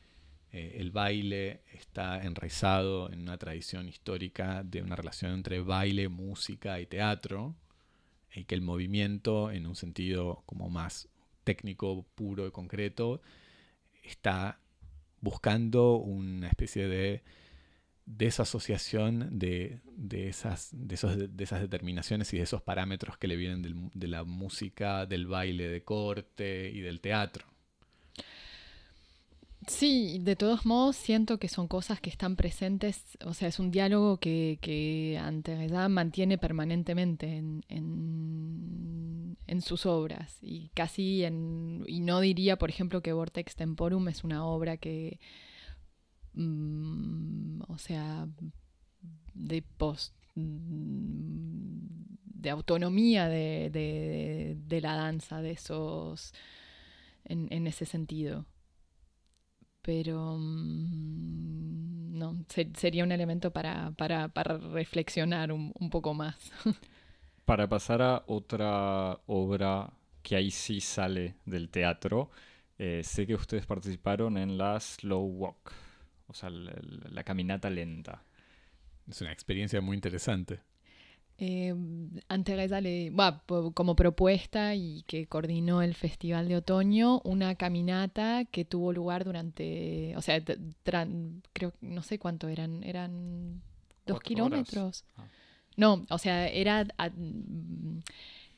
eh, el baile está enraizado en una tradición histórica de una relación entre baile, música y teatro, y que el movimiento, en un sentido como más técnico, puro y concreto, está buscando una especie de desasociación de, esas, de, esas determinaciones y de esos parámetros que le vienen de la música, del baile de corte y del teatro. Sí, de todos modos siento que son cosas que están presentes, o sea, es un diálogo que, que mantiene permanentemente en, en, sus obras y casi en, y no diría, por ejemplo, que Vortex Temporum es una obra que, mm, o sea, de post de autonomía de, de, de la danza, de esos, en, en ese sentido pero mm, no, sería un elemento para, para, para reflexionar un, un, poco más. para pasar a otra obra que ahí sí sale del teatro. Eh, sé que ustedes participaron en la Slow Walk, o sea, la, la caminata lenta. Es una experiencia muy interesante. Eh, Teresa le, bah, po- como propuesta y que coordinó el Festival de Otoño, una caminata que tuvo lugar durante, o sea, creo, no sé cuánto eran, eran dos kilómetros. Ah. No, o sea, era a- mm,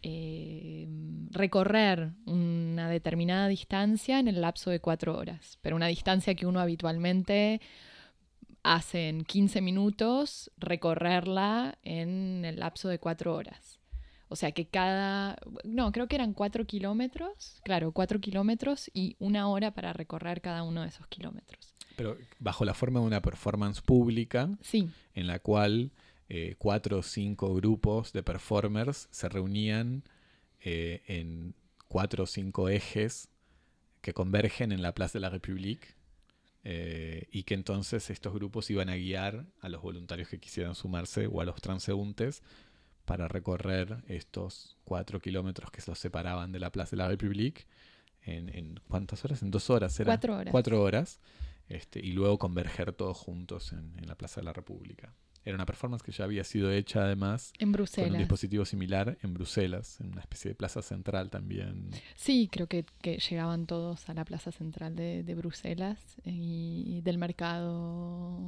eh, recorrer una determinada distancia en el lapso de cuatro horas, pero una distancia que uno habitualmente hace en 15 minutos, recorrerla en el lapso de cuatro horas. O sea que cada, no, creo que eran cuatro kilómetros, claro, cuatro kilómetros y una hora para recorrer cada uno de esos kilómetros. Pero bajo la forma de una performance pública Sí, en la cual eh, cuatro o cinco grupos de performers se reunían eh, en cuatro o cinco ejes que convergen en la Plaza de la République eh, y que entonces estos grupos iban a guiar a los voluntarios que quisieran sumarse o a los transeúntes para recorrer estos cuatro kilómetros que los separaban de la Plaza de la République en, en ¿cuántas horas? En dos horas, ¿era? Cuatro horas. Cuatro horas. Este, y luego converger todos juntos en, en la Plaza de la República. Era una performance que ya había sido hecha además en con un Bruselas. dispositivo similar en Bruselas, en una especie de plaza central también. Sí, creo que, que llegaban todos a la plaza central de, de Bruselas y del mercado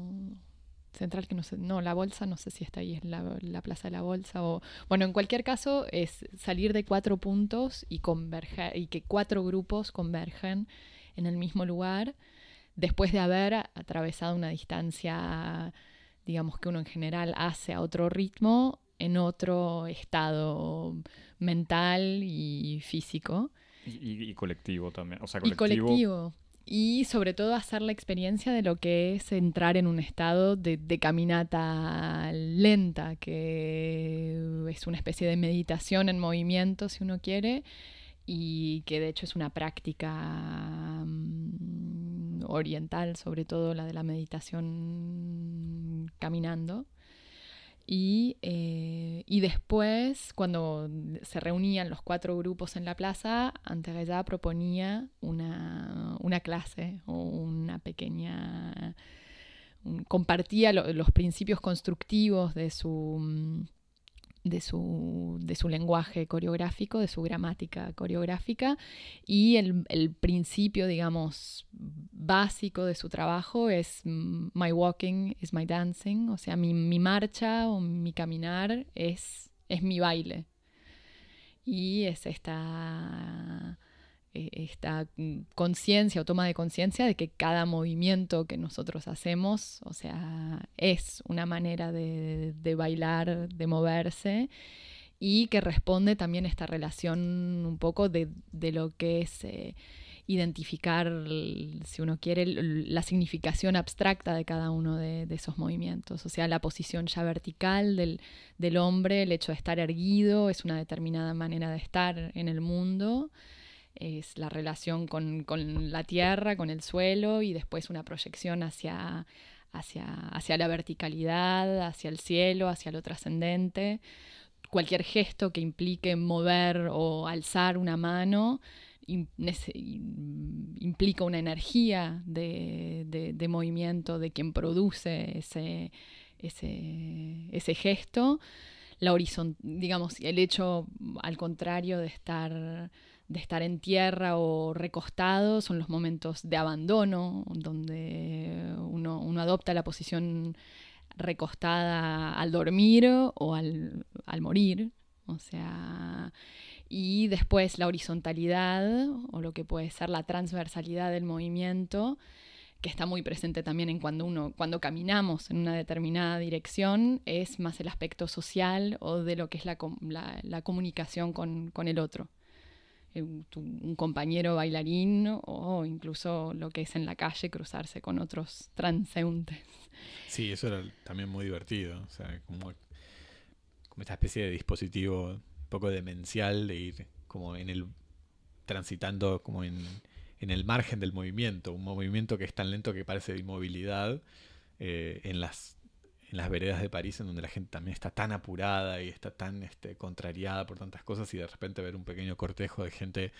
central, que no sé, no, la bolsa, no sé si está ahí, es la, la plaza de la bolsa o... Bueno, en cualquier caso es salir de cuatro puntos y converger, y que cuatro grupos convergen en el mismo lugar después de haber atravesado una distancia, digamos que uno en general hace a otro ritmo, en otro estado mental y físico. Y, y- y colectivo también. O sea, Y colectivo. Y sobre todo hacer la experiencia de lo que es entrar en un estado de, de caminata lenta, que es una especie de meditación en movimiento, si uno quiere, y que de hecho es una práctica mm, oriental, sobre todo la de la meditación caminando. Y, eh, y después, cuando se reunían los cuatro grupos en la plaza, Anteresa proponía una, una clase o una pequeña... compartía lo- los principios constructivos de su, de, su, de su lenguaje coreográfico, de su gramática coreográfica, y el, el principio, digamos, básico de su trabajo es mm, My walking is my dancing, o sea, mi, mi marcha o mi caminar es, es mi baile. Y es esta, esta mm, conciencia o toma de conciencia de que cada movimiento que nosotros hacemos, o sea, es una manera de, bailar, de moverse, y que responde también a esta relación un poco de, lo que es eh, identificar, si uno quiere, la significación abstracta de cada uno de, esos movimientos. O sea, la posición ya vertical del hombre, el hecho de estar erguido, es una determinada manera de estar en el mundo. Es la relación con, con la tierra, con el suelo, y después una proyección hacia, hacia, hacia la verticalidad, hacia el cielo, hacia lo trascendente. Cualquier gesto que implique mover o alzar una mano implica una energía de, de- de movimiento de quien produce ese, ese, ese gesto. La horizon, digamos, el hecho al contrario de estar, de estar en tierra o recostado son los momentos de abandono, donde uno, uno adopta la posición recostada al dormir o al, al morir. O sea, y después la horizontalidad o lo que puede ser la transversalidad del movimiento, que está muy presente también en cuando uno, cuando caminamos en una determinada dirección, es más el aspecto social o de lo que es la, la comunicación con, con el otro. Eh, Un compañero bailarín o incluso lo que es en la calle cruzarse con otros transeúntes. Sí, eso era también muy divertido. O sea, como, como esta especie de dispositivo un poco demencial de ir como en el transitando como en, en el margen del movimiento, un movimiento que es tan lento que parece de inmovilidad eh, en las en las veredas de París, en donde la gente también está tan apurada y está tan este, contrariada por tantas cosas, y de repente ver un pequeño cortejo de gente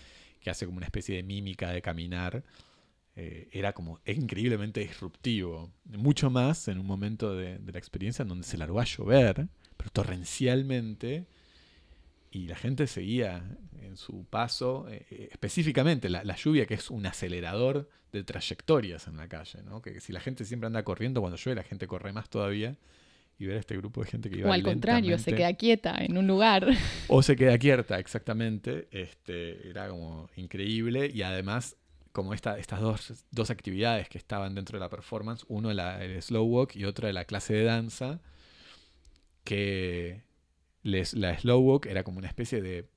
que hace como una especie de mímica de caminar, eh, era como increíblemente disruptivo. Mucho más en un momento de, de la experiencia en donde se largó a llover, pero torrencialmente y la gente seguía en su paso, eh, eh, específicamente la, lluvia que es un acelerador de trayectorias en la calle, ¿no? que si la gente siempre anda corriendo, cuando llueve la gente corre más todavía y ver a este grupo de gente que iba O al contrario, se queda quieta en un lugar. O se queda quieta, exactamente. Este, era como increíble y además como esta, estas dos, dos actividades que estaban dentro de la performance, uno la, el slow walk y otra la clase de danza, que la slow walk era como una especie de,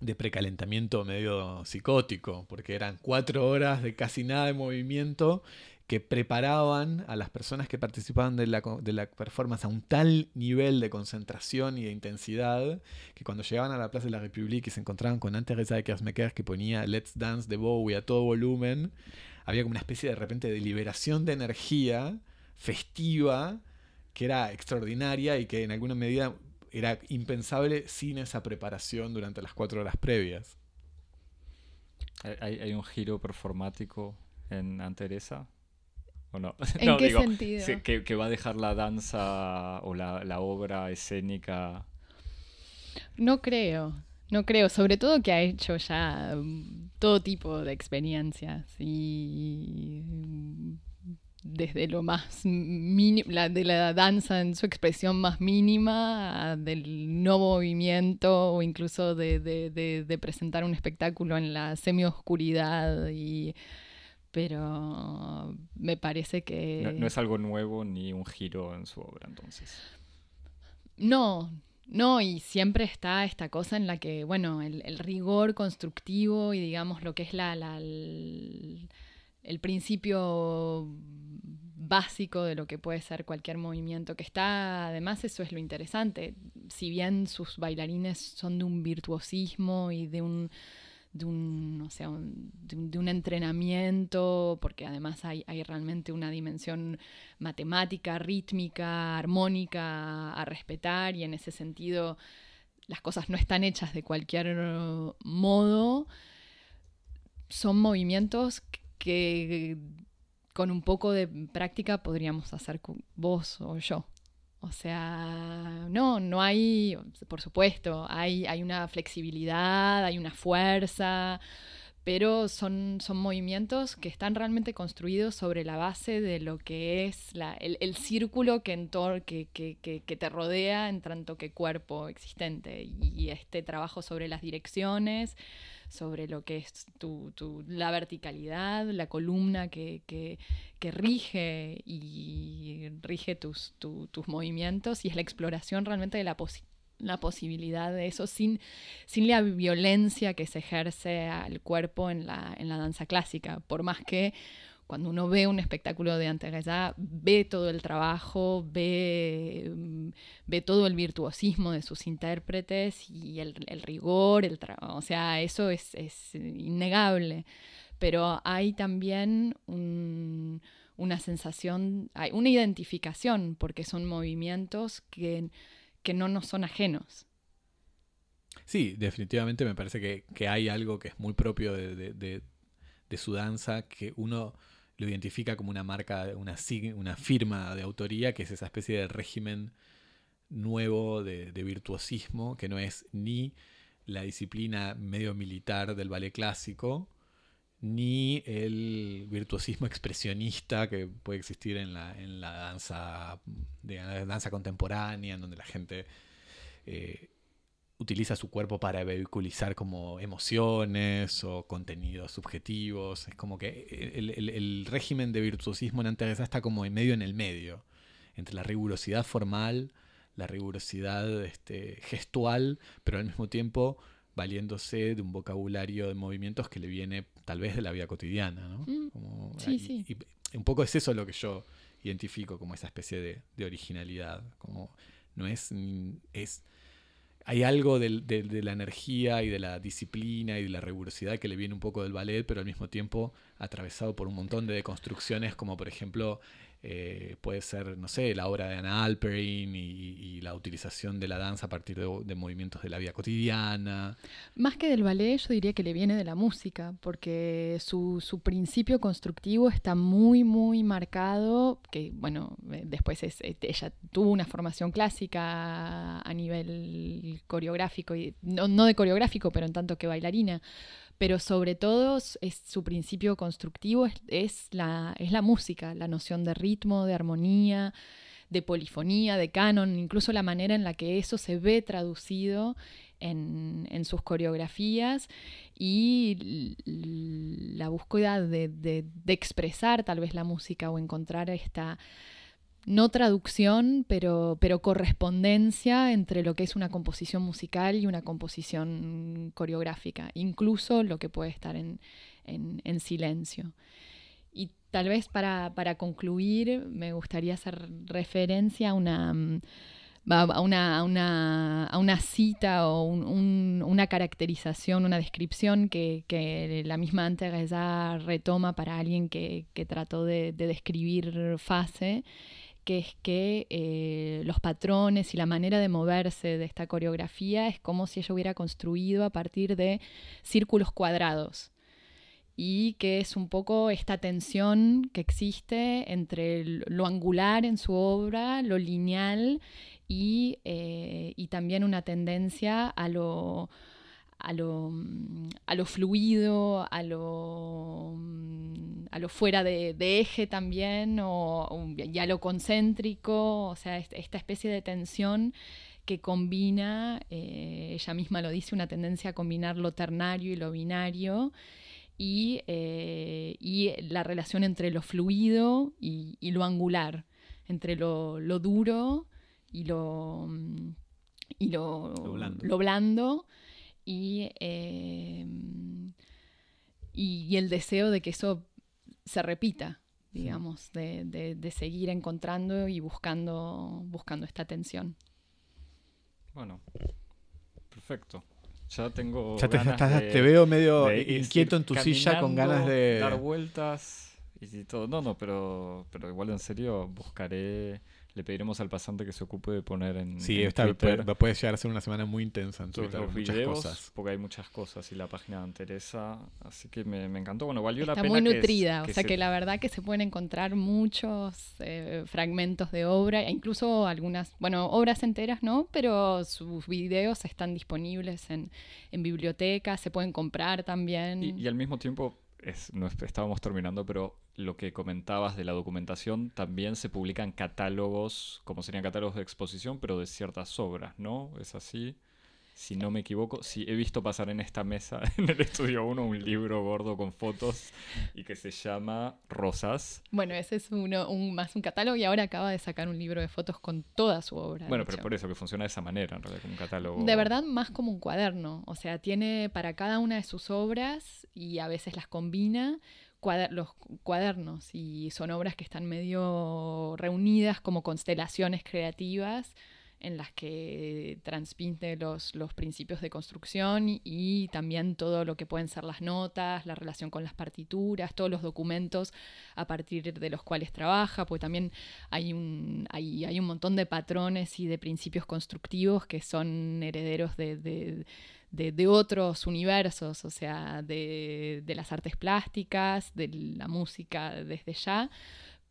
de precalentamiento medio psicótico, porque eran cuatro horas de casi nada de movimiento que preparaban a las personas que participaban de la, de la, performance a un tal nivel de concentración y de intensidad que cuando llegaban a la Plaza de la República y se encontraban con Antes de Kersmecker que ponía Let's Dance de Bowie a todo volumen, había como una especie de repente de liberación de energía festiva que era extraordinaria y que en alguna medida era impensable sin esa preparación durante las cuatro horas previas. ¿Hay, un giro performático en Anteresa? ¿O no? ¿En qué sentido? que, va a dejar la danza o la, obra escénica. No creo. No creo, sobre todo que ha hecho ya mm, todo tipo de experiencias y desde lo más mínimo, de la danza en su expresión más mínima, del no movimiento o incluso de, presentar un espectáculo en la semioscuridad y pero me parece que... No, es algo nuevo ni un giro en su obra entonces. No, no, y siempre está esta cosa en la que, bueno, el, rigor constructivo y digamos lo que es la, la el principio básico de lo que puede ser cualquier movimiento que está, además eso es lo interesante, si bien sus bailarines son de un virtuosismo y de un, de un, de, un, entrenamiento, porque además hay, hay, realmente una dimensión matemática, rítmica, armónica a respetar y en ese sentido las cosas no están hechas de cualquier modo, son movimientos que con un poco de práctica podríamos hacer vos o yo. O sea, no, no hay, por supuesto, hay, hay una flexibilidad, hay una fuerza, pero son, son movimientos que están realmente construidos sobre la base de lo que es el, círculo que, que, que, que, te rodea en tanto que cuerpo existente. Y este trabajo sobre las direcciones, sobre lo que es tu, la verticalidad, la columna que, rige y rige tus, tus movimientos y es la exploración realmente de la, la posibilidad de eso sin, sin la violencia que se ejerce al cuerpo en la, en la danza clásica, por más que cuando uno ve un espectáculo de Anteresa, ve todo el trabajo, ve, mm, ve todo el virtuosismo de sus intérpretes y el, rigor, el o sea, eso es, innegable. Pero hay también una sensación, hay una identificación, porque son movimientos que, no nos son ajenos. Sí, definitivamente me parece que, hay algo que es muy propio de, de su danza, que uno lo identifica como una marca, una, firma de autoría, que es esa especie de régimen nuevo de, virtuosismo, que no es ni la disciplina medio militar del ballet clásico, ni el virtuosismo expresionista que puede existir en la, danza contemporánea, en donde la gente eh, utiliza su cuerpo para vehiculizar como emociones o contenidos subjetivos. Es como que el, régimen de virtuosismo en Anteresa está como en medio en el medio, entre la rigurosidad formal, la rigurosidad este, gestual, pero al mismo tiempo valiéndose de un vocabulario de movimientos que le viene tal vez de la vida cotidiana. ¿no? Mm. sí, sí. Y un poco es eso lo que yo identifico como esa especie de, de originalidad. Como no es, es hay algo de, la energía y de la disciplina y de la rigurosidad que le viene un poco del ballet, pero al mismo tiempo atravesado por un montón de deconstrucciones, como por ejemplo eh, puede ser, no sé, la obra de Anna Alperin y, la utilización de la danza a partir de, movimientos de la vida cotidiana. Más que del ballet, yo diría que le viene de la música, porque su, su principio constructivo está muy, muy marcado, que bueno, eh, después es, ella tuvo una formación clásica a nivel coreográfico, y, no, no de coreográfico, pero en tanto que bailarina pero sobre todo es, su principio constructivo es, la, es la música, la noción de ritmo, de armonía, de polifonía, de canon, incluso la manera en la que eso se ve traducido en, sus coreografías y la búsqueda de, expresar tal vez la música o encontrar esta no traducción, pero, pero correspondencia entre lo que es una composición musical y una composición coreográfica, incluso lo que puede estar en, silencio. Y tal vez para, concluir me gustaría hacer referencia a una, mm, a una, a una, cita o una caracterización, una descripción que, la misma Anteresa retoma para alguien que, trató de, de describir fase que es que eh, los patrones y la manera de moverse de esta coreografía es como si ella hubiera construido a partir de círculos cuadrados. Y que es un poco esta tensión que existe entre lo angular en su obra, lo lineal y, eh, y también una tendencia a lo a lo, mm, a lo fluido, a lo, mm, a lo fuera de, eje también, o, y a lo concéntrico, o sea, esta especie de tensión que combina, eh, ella misma lo dice, una tendencia a combinar lo ternario y lo binario, y, eh, la relación entre lo fluido y, lo angular, entre lo, duro y lo, mm, y lo, Lo blando y, y, el deseo de que eso se repita, digamos, de, seguir encontrando y buscando, buscando esta atención. Bueno, perfecto. Ya tengo. Ya te, veo medio inquieto en tu silla con ganas de. Dar vueltas y todo. No, no, pero, pero igual en serio buscaré le pediremos al pasante que se ocupe de poner en, sí, Twitter. Puede, llegar a ser una semana muy intensa en Twitter. Los muchas cosas. porque hay muchas cosas y la página de Teresa. Así que me, encantó. Bueno, valió la pena. Está muy nutrida. o sea que la verdad que se pueden encontrar muchos eh, fragmentos de obra, e incluso algunas, bueno, obras enteras, ¿no? Pero sus videos están disponibles en, en bibliotecas, se pueden comprar también. y al mismo tiempo no estábamos terminando, pero lo que comentabas de la documentación, también se publican catálogos, como serían catálogos de exposición, pero de ciertas obras, ¿no? ¿Es así? Si no me equivoco, sí, he visto pasar en esta mesa, en el estudio 1, un libro gordo con fotos y que se llama Rosas. Bueno, ese es uno, un, más un catálogo y ahora acaba de sacar un libro de fotos con toda su obra. Bueno, pero por eso que funciona de esa manera, en realidad, como un catálogo. De verdad, más como un cuaderno. O sea, tiene para cada una de sus obras y a veces las combina los cuadernos y son obras que están medio reunidas como constelaciones creativas en las que transmite los, los principios de construcción y, también todo lo que pueden ser las notas, la relación con las partituras, todos los documentos a partir de los cuales trabaja, porque también hay un, hay, hay un montón de patrones y de principios constructivos que son herederos de, de otros universos, o sea, de, de, las artes plásticas, de la música desde ya,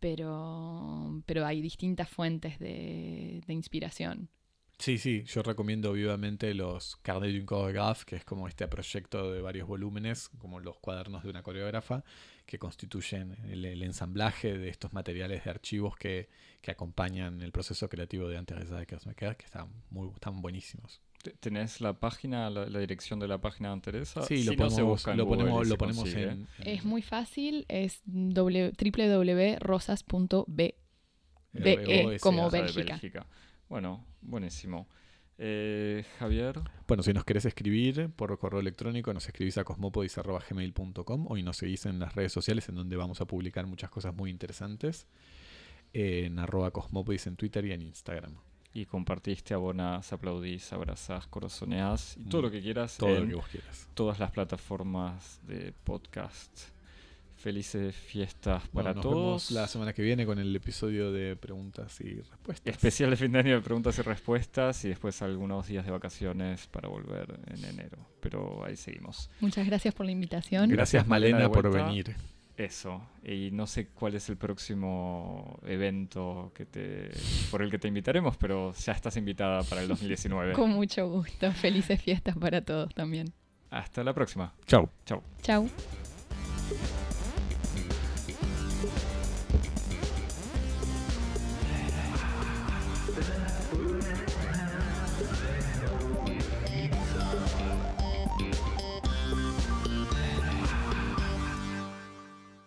pero, pero hay distintas fuentes de, inspiración. Sí, sí, yo recomiendo vivamente los Carnet d'un chorégraphe, que es como este proyecto de varios volúmenes, como los cuadernos de una coreógrafa, que constituyen el, ensamblaje de estos materiales de archivos que, que acompañan el proceso creativo de Antes de que están, muy, están buenísimos. ¿Tenés la página, la, dirección de la página de Teresa? Sí, lo, ponemos, lo, ponemos, lo ponemos en, Es muy fácil, es www.rosas.be. BE como Bélgica. Bueno, buenísimo. Eh, Javier. Bueno, si nos querés escribir por correo electrónico, nos escribís a cosmopodis.gmail.com o y nos seguís en las redes sociales en donde vamos a publicar muchas cosas muy interesantes. en arroba cosmopodis en Twitter y en Instagram y compartiste, abonás, aplaudís, abrazás, corazoneás y todo lo que quieras. Todo lo que vos quieras. Todas las plataformas de podcast Felices fiestas Bueno, para nos todos. vemos la semana que viene con el episodio de preguntas y respuestas. Especial de fin de año de preguntas y respuestas y después algunos días de vacaciones para volver en enero. Pero ahí seguimos. Muchas gracias por la invitación. Gracias, Gracias Malena, por venir. Eso. Y no sé cuál es el próximo evento que te, por el que te invitaremos, pero ya estás invitada para el 2019. Con mucho gusto. Felices fiestas para todos también. Hasta la próxima. Chau. Chau. Chau.